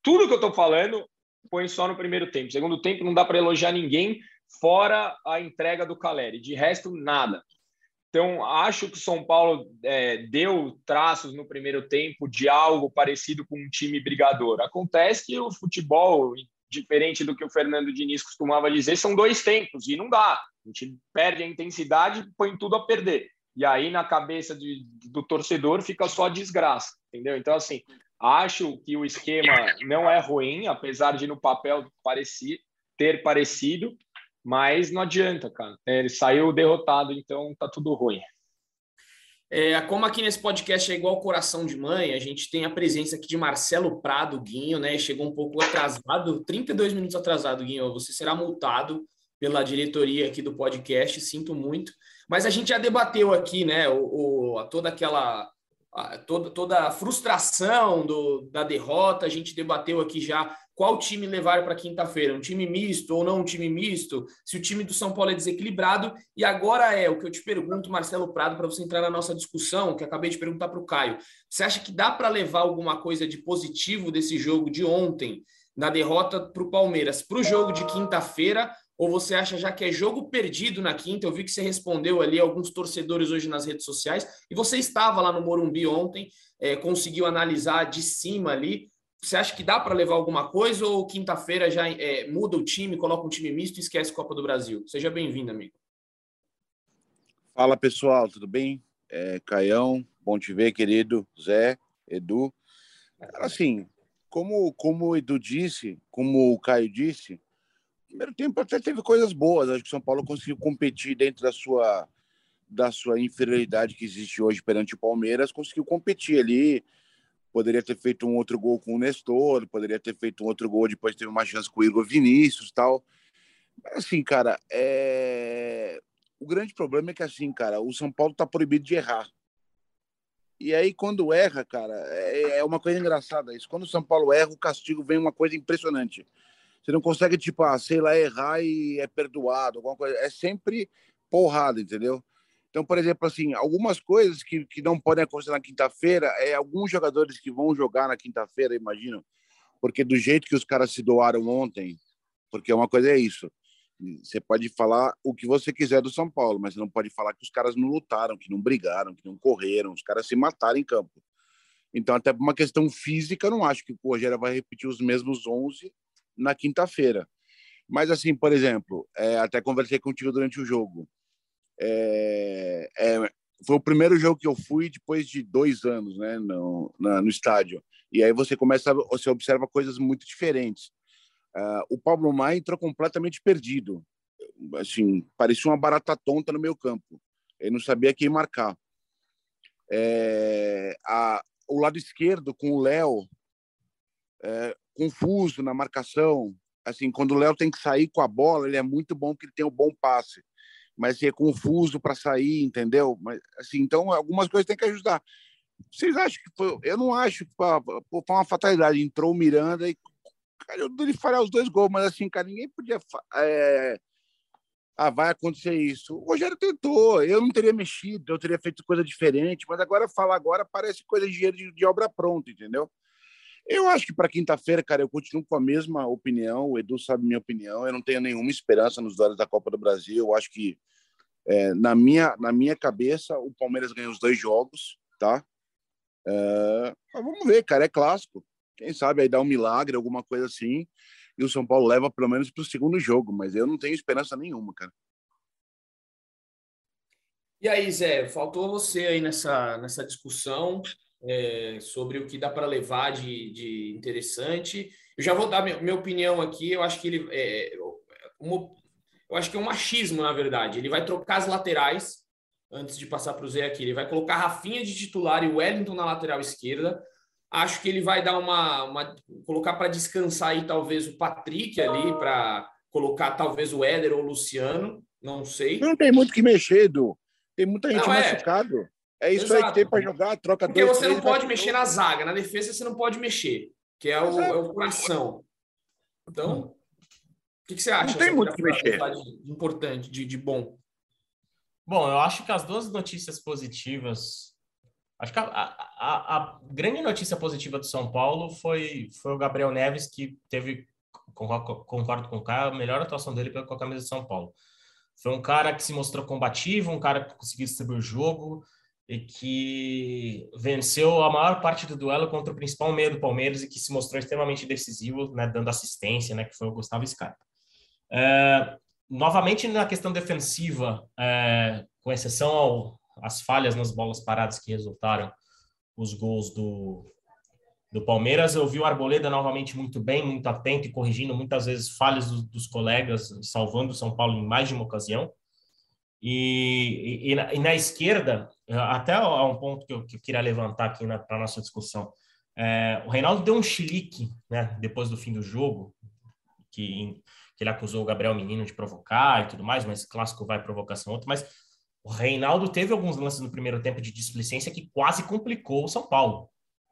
tudo que eu estou falando foi só no primeiro tempo. Segundo tempo, não dá para elogiar ninguém, fora a entrega do Caleri. De resto, nada. Então, acho que o São Paulo é, deu traços no primeiro tempo de algo parecido com um time brigador. Acontece que o futebol, diferente do que o Fernando Diniz costumava dizer, são dois tempos, e não dá. A gente perde a intensidade e põe tudo a perder. E aí, na cabeça de, do torcedor, fica só desgraça, entendeu? Então, assim, acho que o esquema não é ruim, apesar de no papel parecer, ter parecido, mas não adianta, cara. Ele saiu derrotado, então tá tudo ruim. É, como aqui nesse podcast é igual coração de mãe, a gente tem a presença aqui de Marcelo Prado, Guinho, né? Chegou um pouco atrasado, 32 minutos atrasado, Guinho. Você será multado pela diretoria aqui do podcast, sinto muito. Mas a gente já debateu aqui, né, o, o toda aquela a, toda, toda a frustração do, da derrota, a gente debateu aqui já qual time levar para quinta-feira, um time misto ou não um time misto, se o time do São Paulo é desequilibrado. E agora é o que eu te pergunto, Marcelo Prado, para você entrar na nossa discussão, que acabei de perguntar para o Caio. Você acha que dá para levar alguma coisa de positivo desse jogo de ontem, na derrota para o Palmeiras, para o jogo de quinta-feira? Ou você acha já que é jogo perdido na quinta? Eu vi que você respondeu ali alguns torcedores hoje nas redes sociais e você estava lá no Morumbi ontem, é, conseguiu analisar de cima ali. Você acha que dá para levar alguma coisa ou quinta-feira já é, muda o time, coloca um time misto e esquece Copa do Brasil? Seja bem-vindo, amigo. Fala pessoal, tudo bem? É, Caião, bom te ver, querido. Zé, Edu. Assim, como, como o Edu disse, como o Caio disse, primeiro tempo até teve coisas boas. Acho que o São Paulo conseguiu competir dentro da sua, da sua inferioridade que existe hoje perante o Palmeiras, conseguiu competir ali poderia ter feito um outro gol com o Nestor, poderia ter feito um outro gol, depois teve uma chance com o Igor Vinícius tal. Mas, assim, cara, é... o grande problema é que, assim, cara, o São Paulo tá proibido de errar. E aí, quando erra, cara, é, é uma coisa engraçada isso. Quando o São Paulo erra, o castigo vem uma coisa impressionante. Você não consegue, tipo, ah, sei lá, errar e é perdoado, alguma coisa. É sempre porrada, entendeu? Então, por exemplo, assim, algumas coisas que, que não podem acontecer na quinta-feira é alguns jogadores que vão jogar na quinta-feira, imagino, porque do jeito que os caras se doaram ontem, porque uma coisa é isso, você pode falar o que você quiser do São Paulo, mas você não pode falar que os caras não lutaram, que não brigaram, que não correram, os caras se mataram em campo. Então, até por uma questão física, eu não acho que o Rogério vai repetir os mesmos 11 na quinta-feira. Mas, assim, por exemplo, é, até conversei contigo durante o jogo. É, é, foi o primeiro jogo que eu fui depois de dois anos, né, no, na, no estádio. E aí você começa, você observa coisas muito diferentes. Uh, o Pablo Maia entrou completamente perdido, assim, parecia uma barata tonta no meio campo. Ele não sabia quem marcar. É, a, o lado esquerdo com o Léo é, confuso na marcação. Assim, quando o Léo tem que sair com a bola, ele é muito bom porque ele tem um bom passe mas é confuso para sair, entendeu? Mas, assim, então, algumas coisas tem que ajudar. Vocês acham que foi. Eu não acho que foi, uma fatalidade. Entrou o Miranda e. Cara, eu ele faria os dois gols, mas assim, cara, ninguém podia. É... Ah, vai acontecer isso. O Rogério tentou, eu não teria mexido, eu teria feito coisa diferente, mas agora falar agora parece coisa de, de obra pronta, entendeu? Eu acho que para quinta-feira, cara, eu continuo com a mesma opinião. O Edu sabe minha opinião. Eu não tenho nenhuma esperança nos duelos da Copa do Brasil. Eu acho que, é, na, minha, na minha cabeça, o Palmeiras ganha os dois jogos, tá? É, mas vamos ver, cara, é clássico. Quem sabe aí dá um milagre, alguma coisa assim, e o São Paulo leva pelo menos para o segundo jogo. Mas eu não tenho esperança nenhuma, cara. E aí, Zé, faltou você aí nessa, nessa discussão é, sobre o que dá para levar de, de, interessante. Eu já vou dar minha, minha opinião aqui. Eu acho que ele é uma, eu acho que é um machismo, na verdade. Ele vai trocar as laterais antes de passar para o Zé aqui. Ele vai colocar Rafinha de titular e Wellington na lateral esquerda. Acho que ele vai dar uma, uma colocar para descansar aí talvez o Patrick ali para colocar talvez o Éder ou o Luciano, não sei. Não tem muito que mexer, Edu. Tem muita gente não, é. machucado. É isso Exato. aí que tem para jogar, troca Porque dois, você não pode mexer na zaga, na defesa você não pode mexer, que é o, é o coração. Então, o que, que, você acha? Não tem muito que mexer. De importante, de, de bom. Bom, eu acho que as duas notícias positivas. Acho que a, a, a, grande notícia positiva do São Paulo foi, foi o Gabriel Neves, que teve, concordo com o Caio, a melhor atuação dele com a camisa de São Paulo. Foi um cara que se mostrou combativo, um cara que conseguiu distribuir o jogo, e que venceu a maior parte do duelo contra o principal meio do Palmeiras e que se mostrou extremamente decisivo, né, dando assistência, né, que foi o Gustavo Scarpa. É, novamente na questão defensiva, é, com exceção às falhas nas bolas paradas que resultaram os gols do, do Palmeiras, eu vi o Arboleda novamente muito bem, muito atento e corrigindo muitas vezes falhas dos colegas, salvando o São Paulo em mais de uma ocasião. E, e, e, na, esquerda, até há um ponto que eu, que eu queria levantar aqui para a nossa discussão. É, o Reinaldo deu um chilique né, depois do fim do jogo, que, que ele acusou o Gabriel Menino de provocar e tudo mais, mas clássico vai provocação outra. Mas o Reinaldo teve alguns lances no primeiro tempo de displicência que quase complicou o São Paulo.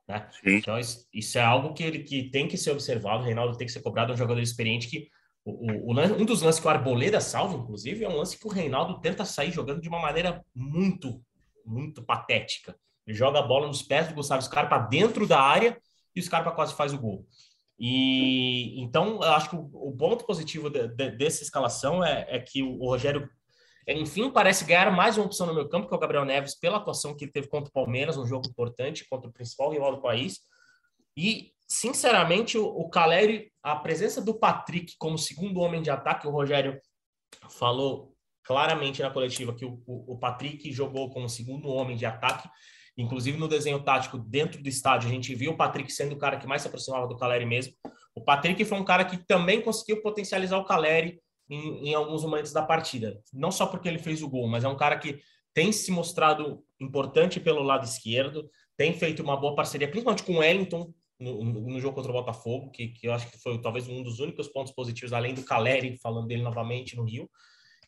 Né? Então, isso, isso, é algo que, ele, que tem que ser observado. O Reinaldo tem que ser cobrado, é um jogador experiente que o, o, um dos lances que o Arboleda salva, inclusive, é um lance que o Reinaldo tenta sair jogando de uma maneira muito, muito patética. Ele joga a bola nos pés do Gustavo Scarpa dentro da área e o Scarpa quase faz o gol. E então, eu acho que o, o ponto positivo de, de, dessa escalação é, é que o, Rogério, enfim, parece ganhar mais uma opção no meu campo, que é o Gabriel Neves, pela atuação que ele teve contra o Palmeiras, um jogo importante contra o principal rival do país. E sinceramente, o, o Caleri, a presença do Patrick como segundo homem de ataque, o Rogério falou claramente na coletiva que o, o, o Patrick jogou como segundo homem de ataque. Inclusive no desenho tático dentro do estádio, a gente viu o Patrick sendo o cara que mais se aproximava do Caleri mesmo. O Patrick foi um cara que também conseguiu potencializar o Caleri em, em, alguns momentos da partida. Não só porque ele fez o gol, mas é um cara que tem se mostrado importante pelo lado esquerdo, tem feito uma boa parceria, principalmente com o Wellington no, no jogo contra o Botafogo, que, que eu acho que foi talvez um dos únicos pontos positivos, além do Caleri, falando dele novamente no Rio.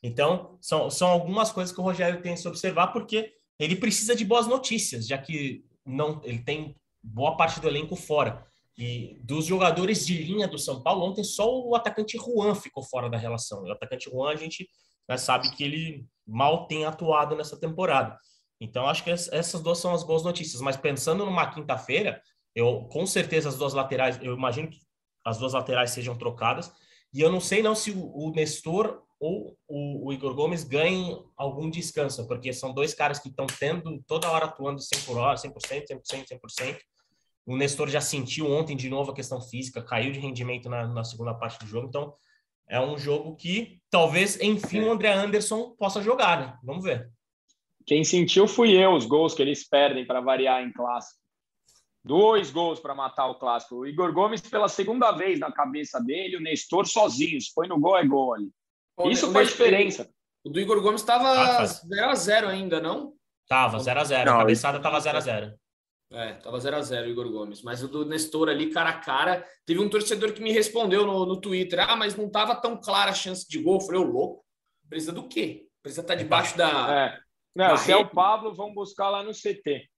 Então, são, são algumas coisas que o Rogério tem que observar, porque ele precisa de boas notícias, já que não ele tem boa parte do elenco fora. E dos jogadores de linha do São Paulo, ontem só o atacante Juan ficou fora da relação. O atacante Juan, a gente né, sabe que ele mal tem atuado nessa temporada. Então, acho que essas duas são as boas notícias. Mas pensando numa quinta-feira, eu com certeza as duas laterais, eu imagino que as duas laterais sejam trocadas. E eu não sei não se o, o Nestor ou o, o, Igor Gomes ganhem algum descanso, porque são dois caras que estão tendo toda hora atuando 100 por hora, 100%, 100%, 100%. O Nestor já sentiu ontem de novo a questão física, caiu de rendimento na, na segunda parte do jogo. Então, é um jogo que talvez, enfim, o André Anderson possa jogar, né? Vamos ver. Quem sentiu fui eu, os gols que eles perdem para variar em clássico. Dois gols para matar o clássico. O Igor Gomes pela segunda vez na cabeça dele, o Nestor sozinho. Se põe no gol, é gol ali. Isso faz diferença. O do Igor Gomes estava 0x0 ainda, não? Tava, 0x0. A, a cabeçada estava 0x0. É, tava 0 a 0 Igor Gomes. Mas o do Nestor ali, cara a cara, teve um torcedor que me respondeu no, no Twitter: ah, mas não tava tão clara a chance de gol. Eu falei, ô louco, precisa do quê? Precisa estar tá debaixo da. É. Não, da se rede. é o Pablo, vamos buscar lá no CT.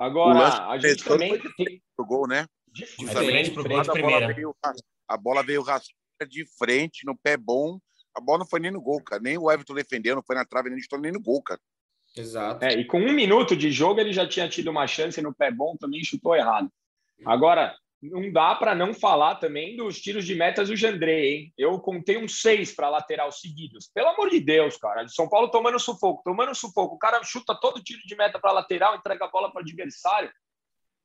Agora, a gente também. Tem... O gol, né? Diferente pro primeira. A bola veio, a bola veio de frente, no pé bom. A bola não foi nem no gol, cara. Nem o Everton defendeu, não foi na trave, nem nem no gol, cara. Exato. É, e com um minuto de jogo ele já tinha tido uma chance no pé bom, também chutou errado. Agora, não dá para não falar também dos tiros de metas do Jandrei, hein? Eu contei uns seis para lateral seguidos. Pelo amor de Deus, cara. De São Paulo tomando sufoco, tomando sufoco. O cara chuta todo tiro de meta para lateral, entrega a bola para o adversário.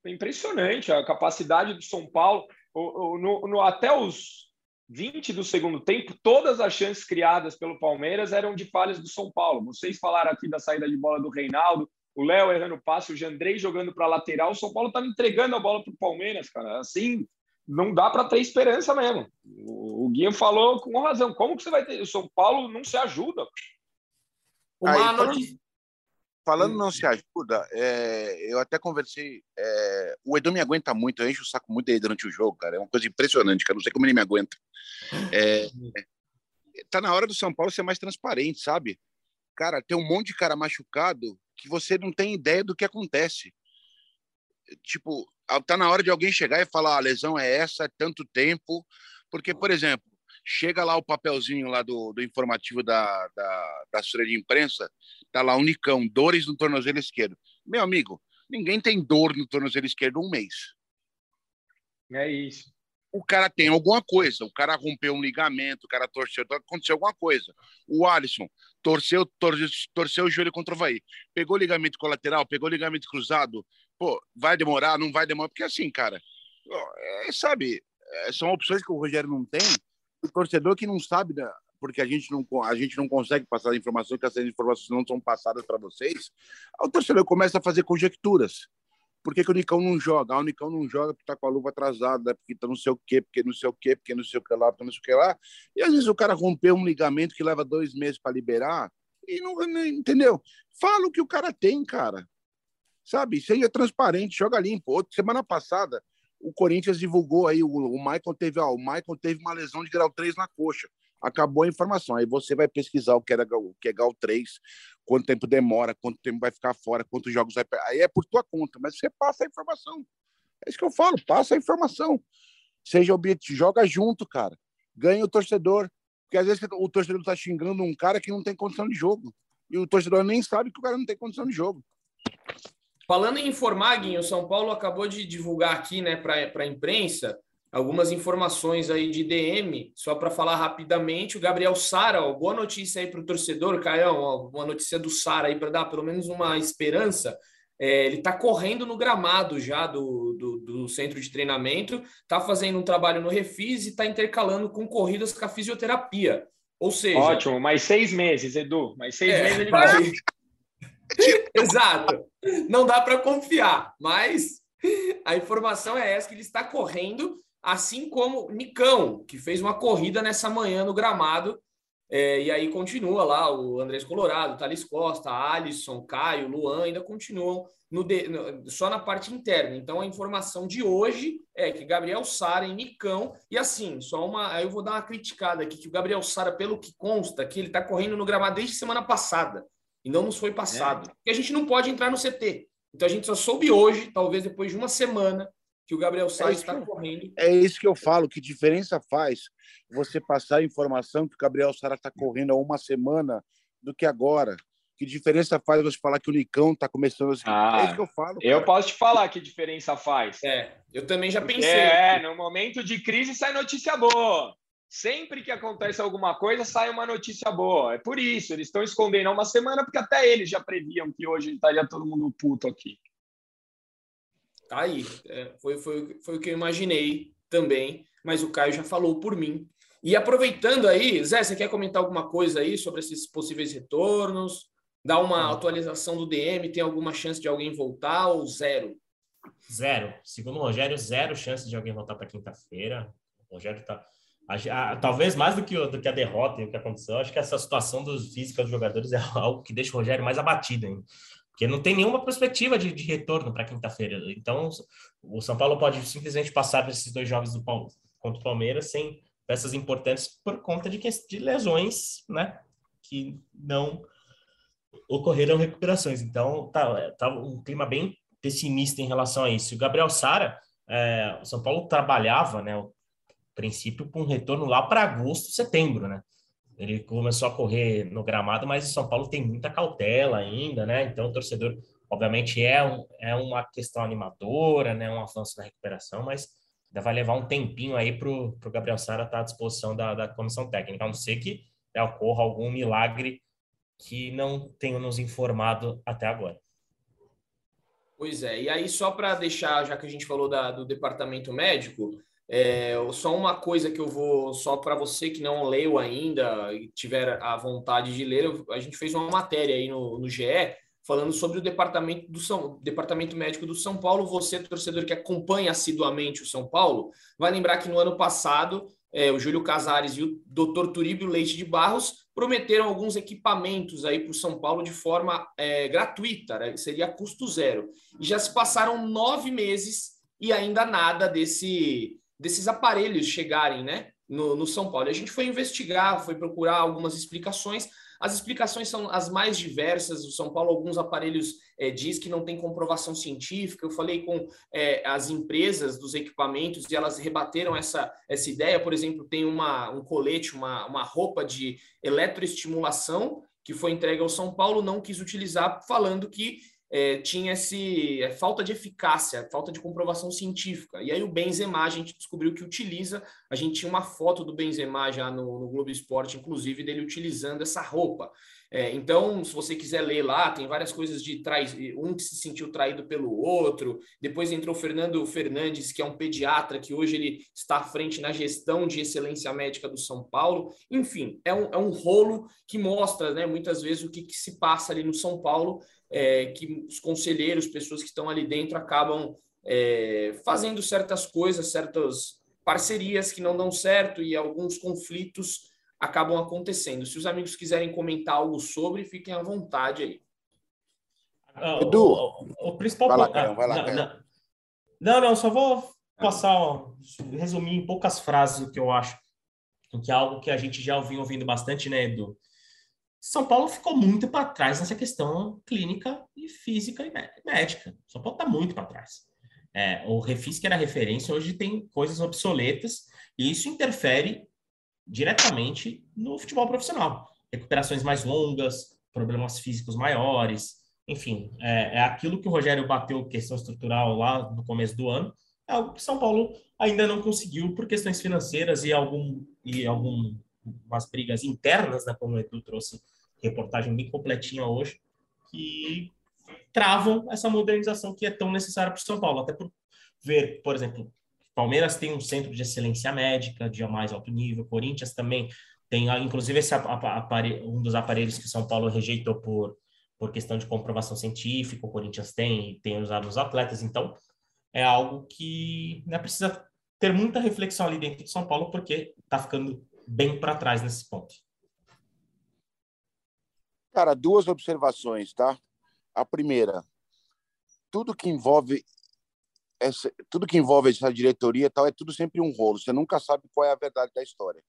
É impressionante a capacidade do São Paulo. No, no, até os 20 do segundo tempo, todas as chances criadas pelo Palmeiras eram de falhas do São Paulo. Vocês falaram aqui da saída de bola do Reinaldo, o Léo errando passe, o Jandrei jogando para lateral, o São Paulo estava entregando a bola para o Palmeiras, cara. Assim, não dá para ter esperança mesmo. O, o Guia falou com razão. Como que você vai ter? O São Paulo não se ajuda. Uma Aí, notícia. Falando não se ajuda, é, eu até conversei. É, o Edu me aguenta muito, eu encho o saco muito dele durante o jogo, cara. É uma coisa impressionante, cara. Não sei como ele me aguenta. É, tá na hora do São Paulo ser mais transparente, sabe? Cara, tem um monte de cara machucado que você não tem ideia do que acontece. Tipo, tá na hora de alguém chegar e falar: ah, a lesão é essa, é tanto tempo. Porque, por exemplo, chega lá o papelzinho lá do, do informativo da, da, da assessoria de imprensa, tá lá unicão, dores no tornozelo esquerdo. Meu amigo, ninguém tem dor no tornozelo esquerdo um mês. É isso. O cara tem alguma coisa, o cara rompeu um ligamento, o cara torceu, aconteceu alguma coisa. O Alisson torceu, torceu, torceu o joelho contra o Havaí. Pegou ligamento colateral, pegou ligamento cruzado. Pô, vai demorar, não vai demorar, porque assim, cara, é, sabe, é, são opções que o Rogério não tem o torcedor que não sabe, porque a gente não, a gente não consegue passar a informação, que essas informações não são passadas para vocês, o torcedor começa a fazer conjecturas. Por que, que o Nicão não joga? Ah, o Nicão não joga porque está com a luva atrasada, porque tá não sei o quê, porque não sei o quê, porque não sei o que lá, porque não sei o que lá. E às vezes o cara rompeu um ligamento que leva dois meses para liberar e não, entendeu? Fala o que o cara tem, cara. Sabe? Seja transparente, joga limpo. Outra, semana passada, o Corinthians divulgou aí, o, o Michael teve, ó, o Michael teve uma lesão de grau 3 na coxa. Acabou a informação. Aí você vai pesquisar o que, era, o que é grau 3, quanto tempo demora, quanto tempo vai ficar fora, quantos jogos vai. Aí é por tua conta, mas você passa a informação. É isso que eu falo, passa a informação. Seja objetivo, joga junto, cara. Ganha o torcedor. Porque às vezes o torcedor está xingando um cara que não tem condição de jogo. E o torcedor nem sabe que o cara não tem condição de jogo. Falando em informar, Guinho, o São Paulo acabou de divulgar aqui né, para a imprensa algumas informações aí de DM, só para falar rapidamente, o Gabriel Sara, ó, boa notícia aí para o torcedor, Caião, ó, uma notícia do Sara aí para dar pelo menos uma esperança. É, ele está correndo no gramado já do, do, do centro de treinamento, está fazendo um trabalho no Refis e está intercalando com corridas com a fisioterapia. Ou seja. Ótimo, mais seis meses, Edu. Mais seis é, meses ele vai. Exato. Não dá para confiar, mas a informação é essa: que ele está correndo, assim como Nicão, que fez uma corrida nessa manhã no gramado. É, e aí continua lá o Andrés Colorado, Thales Costa, Alisson, Caio, Luan, ainda continuam no de, no, só na parte interna. Então a informação de hoje é que Gabriel Sara e Nicão, e assim, só uma. Aí eu vou dar uma criticada aqui, que o Gabriel Sara, pelo que consta, que ele está correndo no gramado desde semana passada e não nos foi passado. É. E a gente não pode entrar no CT. Então a gente só soube hoje, talvez depois de uma semana, que o Gabriel Sá é está correndo. É isso que eu falo, que diferença faz você passar a informação que o Gabriel Sara está correndo há uma semana do que agora. Que diferença faz você falar que o Nicão está começando a... Ah, é isso que eu falo. Cara. Eu posso te falar que diferença faz. É, eu também já pensei. É, no momento de crise sai notícia boa. Sempre que acontece alguma coisa, sai uma notícia boa. É por isso, eles estão escondendo há uma semana, porque até eles já previam que hoje estaria todo mundo puto aqui. Tá aí. É, foi, foi, foi o que eu imaginei também, mas o Caio já falou por mim. E aproveitando aí, Zé, você quer comentar alguma coisa aí sobre esses possíveis retornos? Dar uma atualização do DM? Tem alguma chance de alguém voltar ou zero? Zero. Segundo o Rogério, zero chance de alguém voltar para quinta-feira. O Rogério a, a, talvez mais do que, do que a derrota e o que aconteceu, acho que essa situação dos física dos jogadores é algo que deixa o Rogério mais abatido ainda. Porque não tem nenhuma perspectiva de, de retorno para quinta-feira. Então, o São Paulo pode simplesmente passar esses dois jogos do Paulo, contra o Palmeiras sem peças importantes por conta de, de lesões, né? Que não ocorreram recuperações. Então, tá, tá um clima bem pessimista em relação a isso. O Gabriel Sara, é, o São Paulo trabalhava, né? princípio, com um retorno lá para agosto, setembro, né? Ele começou a correr no gramado, mas o São Paulo tem muita cautela ainda, né? Então, o torcedor, obviamente, é, um, é uma questão animadora, né? Um avanço na recuperação, mas ainda vai levar um tempinho aí para o Gabriel Sara estar à disposição da, da comissão técnica, a não ser que né, ocorra algum milagre que não tenham nos informado até agora. Pois é, e aí só para deixar, já que a gente falou da, do departamento médico, é, só uma coisa que eu vou, só para você que não leu ainda e tiver a vontade de ler, a gente fez uma matéria aí no, no GE falando sobre o departamento do São, departamento médico do São Paulo. Você, torcedor que acompanha assiduamente o São Paulo, vai lembrar que no ano passado é, o Júlio Casares e o Dr. Turíbio Leite de Barros prometeram alguns equipamentos aí para o São Paulo de forma é, gratuita, né? seria custo zero. E já se passaram nove meses e ainda nada desse desses aparelhos chegarem né, no, no São Paulo. A gente foi investigar, foi procurar algumas explicações. As explicações são as mais diversas. O São Paulo, alguns aparelhos é, diz que não tem comprovação científica. Eu falei com é, as empresas dos equipamentos e elas rebateram essa, essa ideia. Por exemplo, tem uma, um colete, uma, uma roupa de eletroestimulação que foi entregue ao São Paulo, não quis utilizar, falando que é, tinha esse é, falta de eficácia, falta de comprovação científica. E aí o Benzema a gente descobriu que utiliza. A gente tinha uma foto do Benzema já no, no Globo Esporte, inclusive dele utilizando essa roupa. É, então, se você quiser ler lá, tem várias coisas de trás, um que se sentiu traído pelo outro. Depois entrou Fernando Fernandes, que é um pediatra que hoje ele está à frente na gestão de excelência médica do São Paulo. Enfim, é um, é um rolo que mostra, né, muitas vezes o que, que se passa ali no São Paulo é, que os conselheiros, pessoas que estão ali dentro, acabam é, fazendo certas coisas, certas parcerias que não dão certo e alguns conflitos acabam acontecendo. Se os amigos quiserem comentar algo sobre, fiquem à vontade aí. Ah, Edu, o, o, o principal vai lá, Caio, vai lá, não, não, não, não, só vou passar, resumir em poucas frases o que eu acho, que é algo que a gente já ouviu ouvindo bastante, né, Edu? São Paulo ficou muito para trás nessa questão clínica e física e médica. São Paulo está muito para trás. É, o Refis, que era referência, hoje tem coisas obsoletas e isso interfere diretamente no futebol profissional. Recuperações mais longas, problemas físicos maiores, enfim, é, é aquilo que o Rogério bateu questão estrutural lá no começo do ano, é algo que São Paulo ainda não conseguiu por questões financeiras e algum e algumas brigas internas, né, como o Edu trouxe reportagem bem completinha hoje, que travam essa modernização que é tão necessária para o São Paulo. Até por ver, por exemplo, Palmeiras tem um centro de excelência médica de mais alto nível, Corinthians também tem, inclusive, esse um dos aparelhos que São Paulo rejeitou por, por questão de comprovação científica, o Corinthians tem e tem usado nos atletas. Então, é algo que né, precisa ter muita reflexão ali dentro de São Paulo, porque está ficando bem para trás nesse ponto. Cara, duas observações, tá? A primeira, tudo que envolve essa, tudo que envolve essa diretoria tal é tudo sempre um rolo. Você nunca sabe qual é a verdade da história.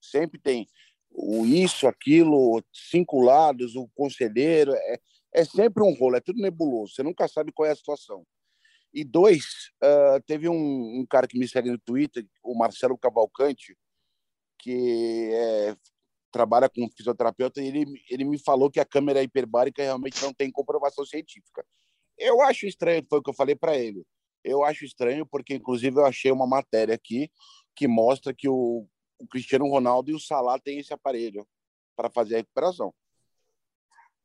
Sempre tem o isso, aquilo, cinco lados, o conselheiro. É, é sempre um rolo, é tudo nebuloso. Você nunca sabe qual é a situação. E dois, uh, teve um, um, cara que me segue no Twitter, o Marcelo Cavalcante, que é, trabalha com fisioterapeuta, e ele, ele me falou que a câmera hiperbárica realmente não tem comprovação científica. Eu acho estranho, foi o que eu falei para ele. Eu acho estranho porque, inclusive, eu achei uma matéria aqui que mostra que o, o Cristiano Ronaldo e o Salah têm esse aparelho para fazer a recuperação.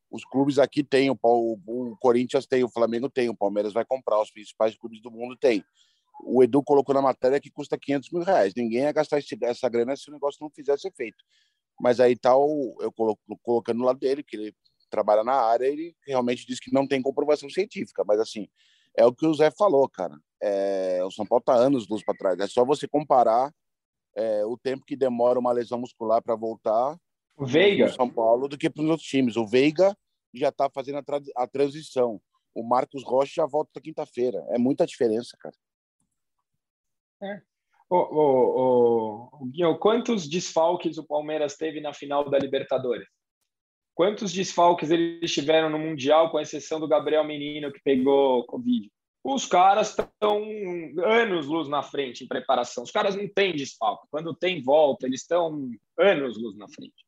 Os clubes aqui têm, o, o, Corinthians tem, o Flamengo tem, o Palmeiras vai comprar, os principais clubes do mundo têm. O Edu colocou na matéria que custa 500 mil reais. Ninguém ia gastar esse, essa grana se o negócio não fizesse efeito. Mas aí tá o, eu coloco, colocando no lado dele, que ele trabalha na área, ele realmente diz que não tem comprovação científica. Mas assim, é o que o Zé falou, cara. É, o São Paulo tá anos luz para trás. É só você comparar é, o tempo que demora uma lesão muscular para voltar o Veiga São Paulo do que para os outros times. O Veiga já está fazendo a, tra a, transição. O Marcos Rocha já volta quinta-feira. É muita diferença, cara. É. Ô, ô, Guinho, quantos desfalques o Palmeiras teve na final da Libertadores? Quantos desfalques eles tiveram no Mundial, com exceção do Gabriel Menino, que pegou Covid? Os caras estão anos luz na frente em preparação. Os caras não têm desfalque. Quando tem volta, eles estão anos luz na frente.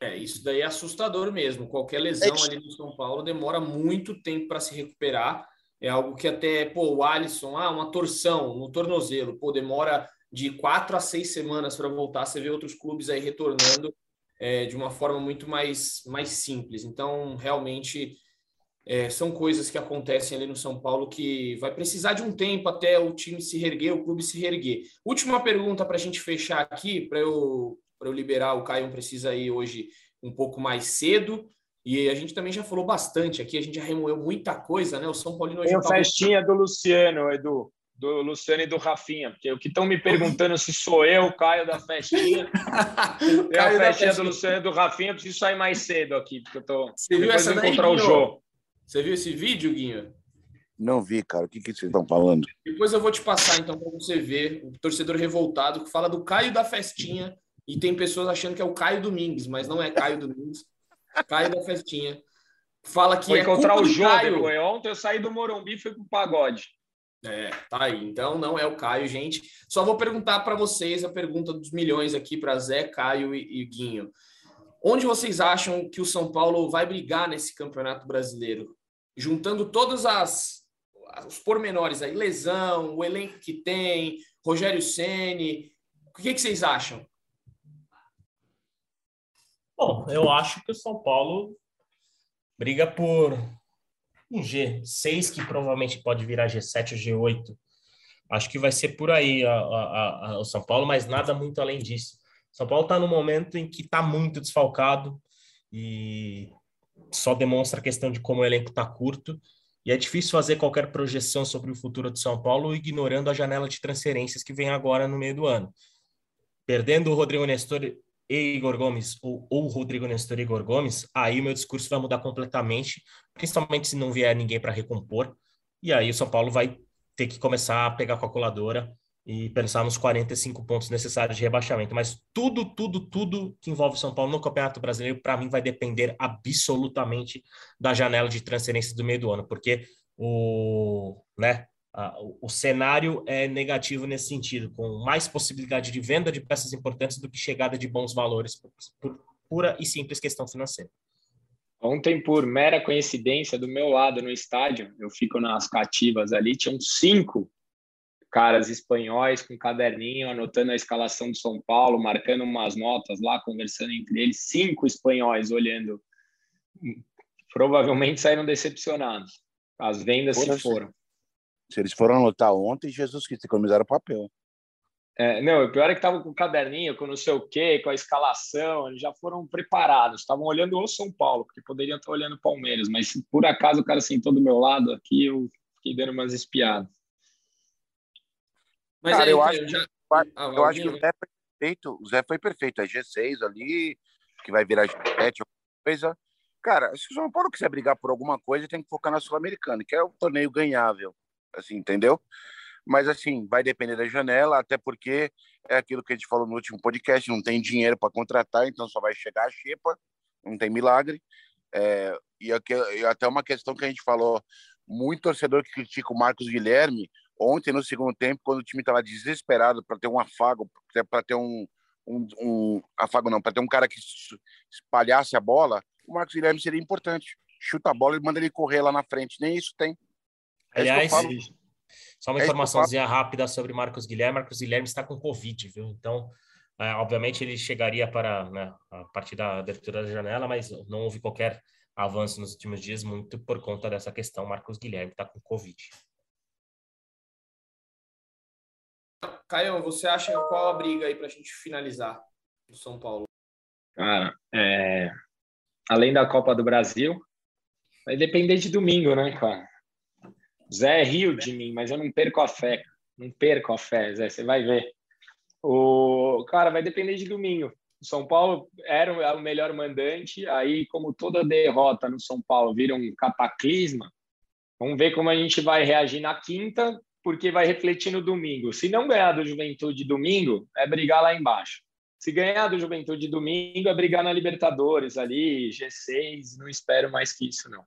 É, isso daí é assustador mesmo. Qualquer lesão ali no São Paulo demora muito tempo para se recuperar. É algo que até, pô, o Alisson, ah, uma torção no tornozelo, pô, demora de quatro a seis semanas para voltar. Você vê outros clubes aí retornando é, de uma forma muito mais, mais simples. Então, realmente, é, são coisas que acontecem ali no São Paulo que vai precisar de um tempo até o time se reerguer, o clube se reerguer. Última pergunta para a gente fechar aqui, para eu, eu liberar, o Caio precisa ir hoje um pouco mais cedo. E a gente também já falou bastante aqui, a gente já remoeu muita coisa, né? O São Paulino hoje. Tem a tá festinha do Luciano, Edu. Do Luciano e do Rafinha, porque o que estão me perguntando se sou eu, Caio da festinha. Tem a festinha do Luciano e do Rafinha, preciso sair mais cedo aqui, porque eu tô. Você viu essa encontrar o jogo. Você viu esse vídeo, Guinho? Não vi, cara. O que, que vocês estão falando? Depois eu vou te passar, então, para você ver o torcedor revoltado que fala do Caio da Festinha e tem pessoas achando que é o Caio Domingues, mas não é Caio Domingues. Caio da Festinha. Fala que Vou é encontrar o jogo. Caio. Ontem eu saí do Morumbi e fui pro pagode. É, tá aí. Então não é o Caio, gente. Só vou perguntar para vocês a pergunta dos milhões aqui para Zé, Caio e, e Guinho. Onde vocês acham que o São Paulo vai brigar nesse Campeonato Brasileiro? Juntando todas as os pormenores aí, lesão, o elenco que tem, Rogério Ceni, o que, que vocês acham? Bom, eu acho que o São Paulo briga por um G6, que provavelmente pode virar G7 ou G8. Acho que vai ser por aí a, a, a, o São Paulo, mas nada muito além disso. São Paulo está no momento em que está muito desfalcado e só demonstra a questão de como o elenco está curto. E é difícil fazer qualquer projeção sobre o futuro de São Paulo ignorando a janela de transferências que vem agora no meio do ano. Perdendo o Rodrigo Nestor Igor Gomes, ou, ou Rodrigo Nestor e Igor Gomes, aí o meu discurso vai mudar completamente, principalmente se não vier ninguém para recompor. E aí o São Paulo vai ter que começar a pegar a calculadora e pensar nos 45 pontos necessários de rebaixamento. Mas tudo, tudo, tudo que envolve São Paulo no Campeonato Brasileiro, para mim, vai depender absolutamente da janela de transferência do meio do ano, porque o, né, a, o, cenário é negativo nesse sentido, com mais possibilidade de venda de peças importantes do que chegada de bons valores, por, por pura e simples questão financeira. Ontem, por mera coincidência, do meu lado no estádio, eu fico nas cativas ali, tinham cinco caras espanhóis com caderninho, anotando a escalação do São Paulo, marcando umas notas lá, conversando entre eles, cinco espanhóis olhando, provavelmente saíram decepcionados. As vendas se foram. Se eles foram anotar ontem, Jesus Cristo, economizaram papel. É, não, o pior é que estavam com o caderninho, com não sei o quê, com a escalação, eles já foram preparados, estavam olhando o São Paulo, porque poderiam estar olhando o Palmeiras, mas se por acaso o cara sentou do meu lado aqui, eu fiquei dando umas espiadas. Mas cara, aí, eu, acho, já... Ah, eu acho que o Zé foi perfeito, o Zé foi perfeito, é G6 ali, que vai virar G7, coisa. Cara, se o São Paulo quiser brigar por alguma coisa, tem que focar na Sul-Americana, que é o torneio ganhável, assim, entendeu? Mas, assim, vai depender da janela, até porque é aquilo que a gente falou no último podcast: não tem dinheiro para contratar, então só vai chegar a xepa, não tem milagre. É, e, até uma questão que a gente falou: muito torcedor que critica o Marcos Guilherme, ontem no segundo tempo, quando o time estava desesperado para ter um afago, para ter um, um, um afago não, para ter um cara que espalhasse a bola, o Marcos Guilherme seria importante. Chuta a bola e manda ele correr lá na frente. Nem isso tem. É Aliás, só uma é informaçãozinha rápida sobre Marcos Guilherme. Marcos Guilherme está com Covid, viu? Então, é, obviamente, ele chegaria para né, a partir da abertura da janela, mas não houve qualquer avanço nos últimos dias, muito por conta dessa questão. Marcos Guilherme está com Covid. Caio, você acha qual a briga aí para a gente finalizar no São Paulo? Cara, é... além da Copa do Brasil, vai depender de domingo, né, cara? Zé riu de mim, mas eu não perco a fé. Não perco a fé, Zé, você vai ver. O cara vai depender de domingo. O São Paulo era o melhor mandante, aí como toda derrota no São Paulo vira um cataclisma, vamos ver como a gente vai reagir na quinta, porque vai refletir no domingo. Se não ganhar do Juventude domingo, é brigar lá embaixo. Se ganhar do Juventude domingo, é brigar na Libertadores ali, G6, não espero mais que isso não.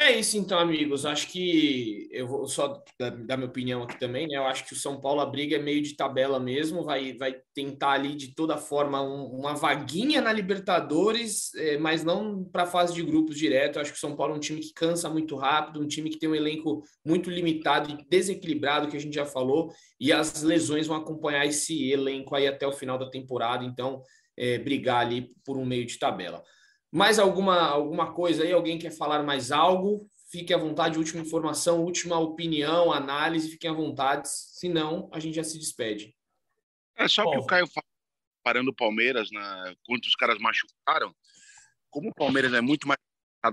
É isso então, amigos. Acho que eu vou só dar minha opinião aqui também, né? Eu acho que o São Paulo a briga é meio de tabela mesmo, vai, vai tentar ali de toda forma um, uma vaguinha na Libertadores, é, mas não para a fase de grupos direto. Eu acho que o São Paulo é um time que cansa muito rápido, um time que tem um elenco muito limitado e desequilibrado, que a gente já falou, e as lesões vão acompanhar esse elenco aí até o final da temporada, então é, brigar ali por um meio de tabela. Mais alguma, alguma coisa aí? Alguém quer falar mais algo? Fique à vontade, última informação, última opinião, análise, fiquem à vontade. Se não, a gente já se despede. É só Bom, que o Caio parando o Palmeiras, na, quando os caras machucaram, como o Palmeiras é muito mais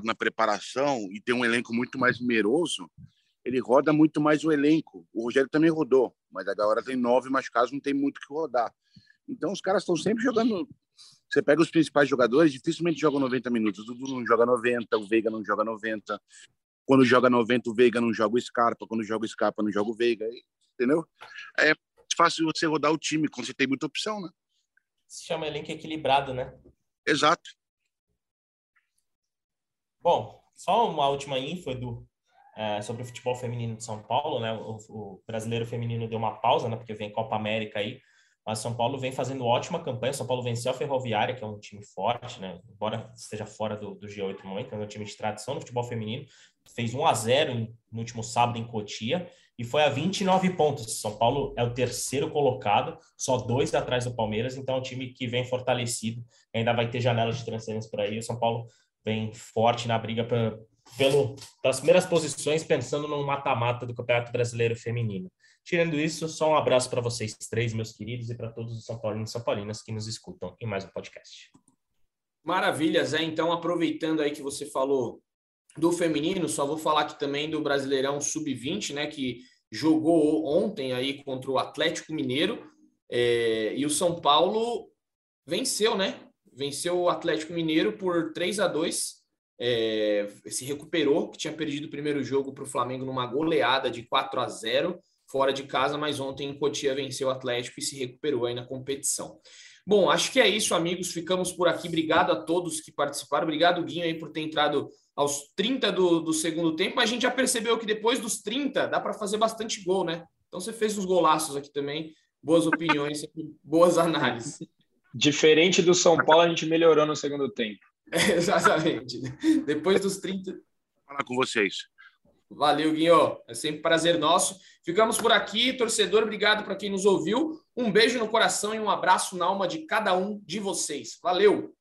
na preparação e tem um elenco muito mais numeroso, ele roda muito mais o elenco. O Rogério também rodou, mas agora tem nove machucados, não tem muito que rodar. Então os caras estão sempre jogando você pega os principais jogadores, dificilmente jogam 90 minutos. O Dudu não joga 90, o Veiga não joga 90. Quando joga 90, o Veiga não joga o Scarpa. Quando joga o Scarpa, não joga o Veiga. Entendeu? É fácil você rodar o time quando você tem muita opção, né? Se chama elenco equilibrado, né? Exato. Bom, só uma última info, Edu, é, sobre o futebol feminino de São Paulo, né? O, o brasileiro feminino deu uma pausa, né? Porque vem Copa América aí. Mas São Paulo vem fazendo ótima campanha. São Paulo venceu a Ferroviária, que é um time forte, né? Embora esteja fora do, do G8 no momento, é um time de tradição no futebol feminino. Fez 1 a 0 no último sábado em Cotia e foi a 29 pontos. São Paulo é o terceiro colocado, só dois atrás do Palmeiras, então é um time que vem fortalecido. Ainda vai ter janelas de transferência por aí. O São Paulo vem forte na briga pra, pelo, pelas primeiras posições, pensando no mata-mata do Campeonato Brasileiro Feminino. Tirando isso, só um abraço para vocês três, meus queridos, e para todos os São Paulinos e São Paulinas que nos escutam em mais um podcast. Maravilha, Zé. Então, aproveitando aí que você falou do feminino, só vou falar aqui também do Brasileirão Sub-20, né, que jogou ontem aí contra o Atlético Mineiro, é, e o São Paulo venceu, né? Venceu o Atlético Mineiro por 3 a 2 é, se recuperou, que tinha perdido o primeiro jogo para o Flamengo numa goleada de 4 a 0 fora de casa, mas ontem Cotia venceu o Atlético e se recuperou aí na competição. Bom, acho que é isso, amigos. Ficamos por aqui. Obrigado a todos que participaram. Obrigado, Guinho, aí, por ter entrado aos 30 do, do segundo tempo. Mas a gente já percebeu que depois dos 30 dá para fazer bastante gol, né? Então você fez uns golaços aqui também. Boas opiniões, boas análises. Diferente do São Paulo, a gente melhorou no segundo tempo. É, exatamente. Depois dos 30. Vou falar com vocês. Valeu, Guinho. É sempre um prazer nosso. Ficamos por aqui. Torcedor, obrigado para quem nos ouviu. Um beijo no coração e um abraço na alma de cada um de vocês. Valeu!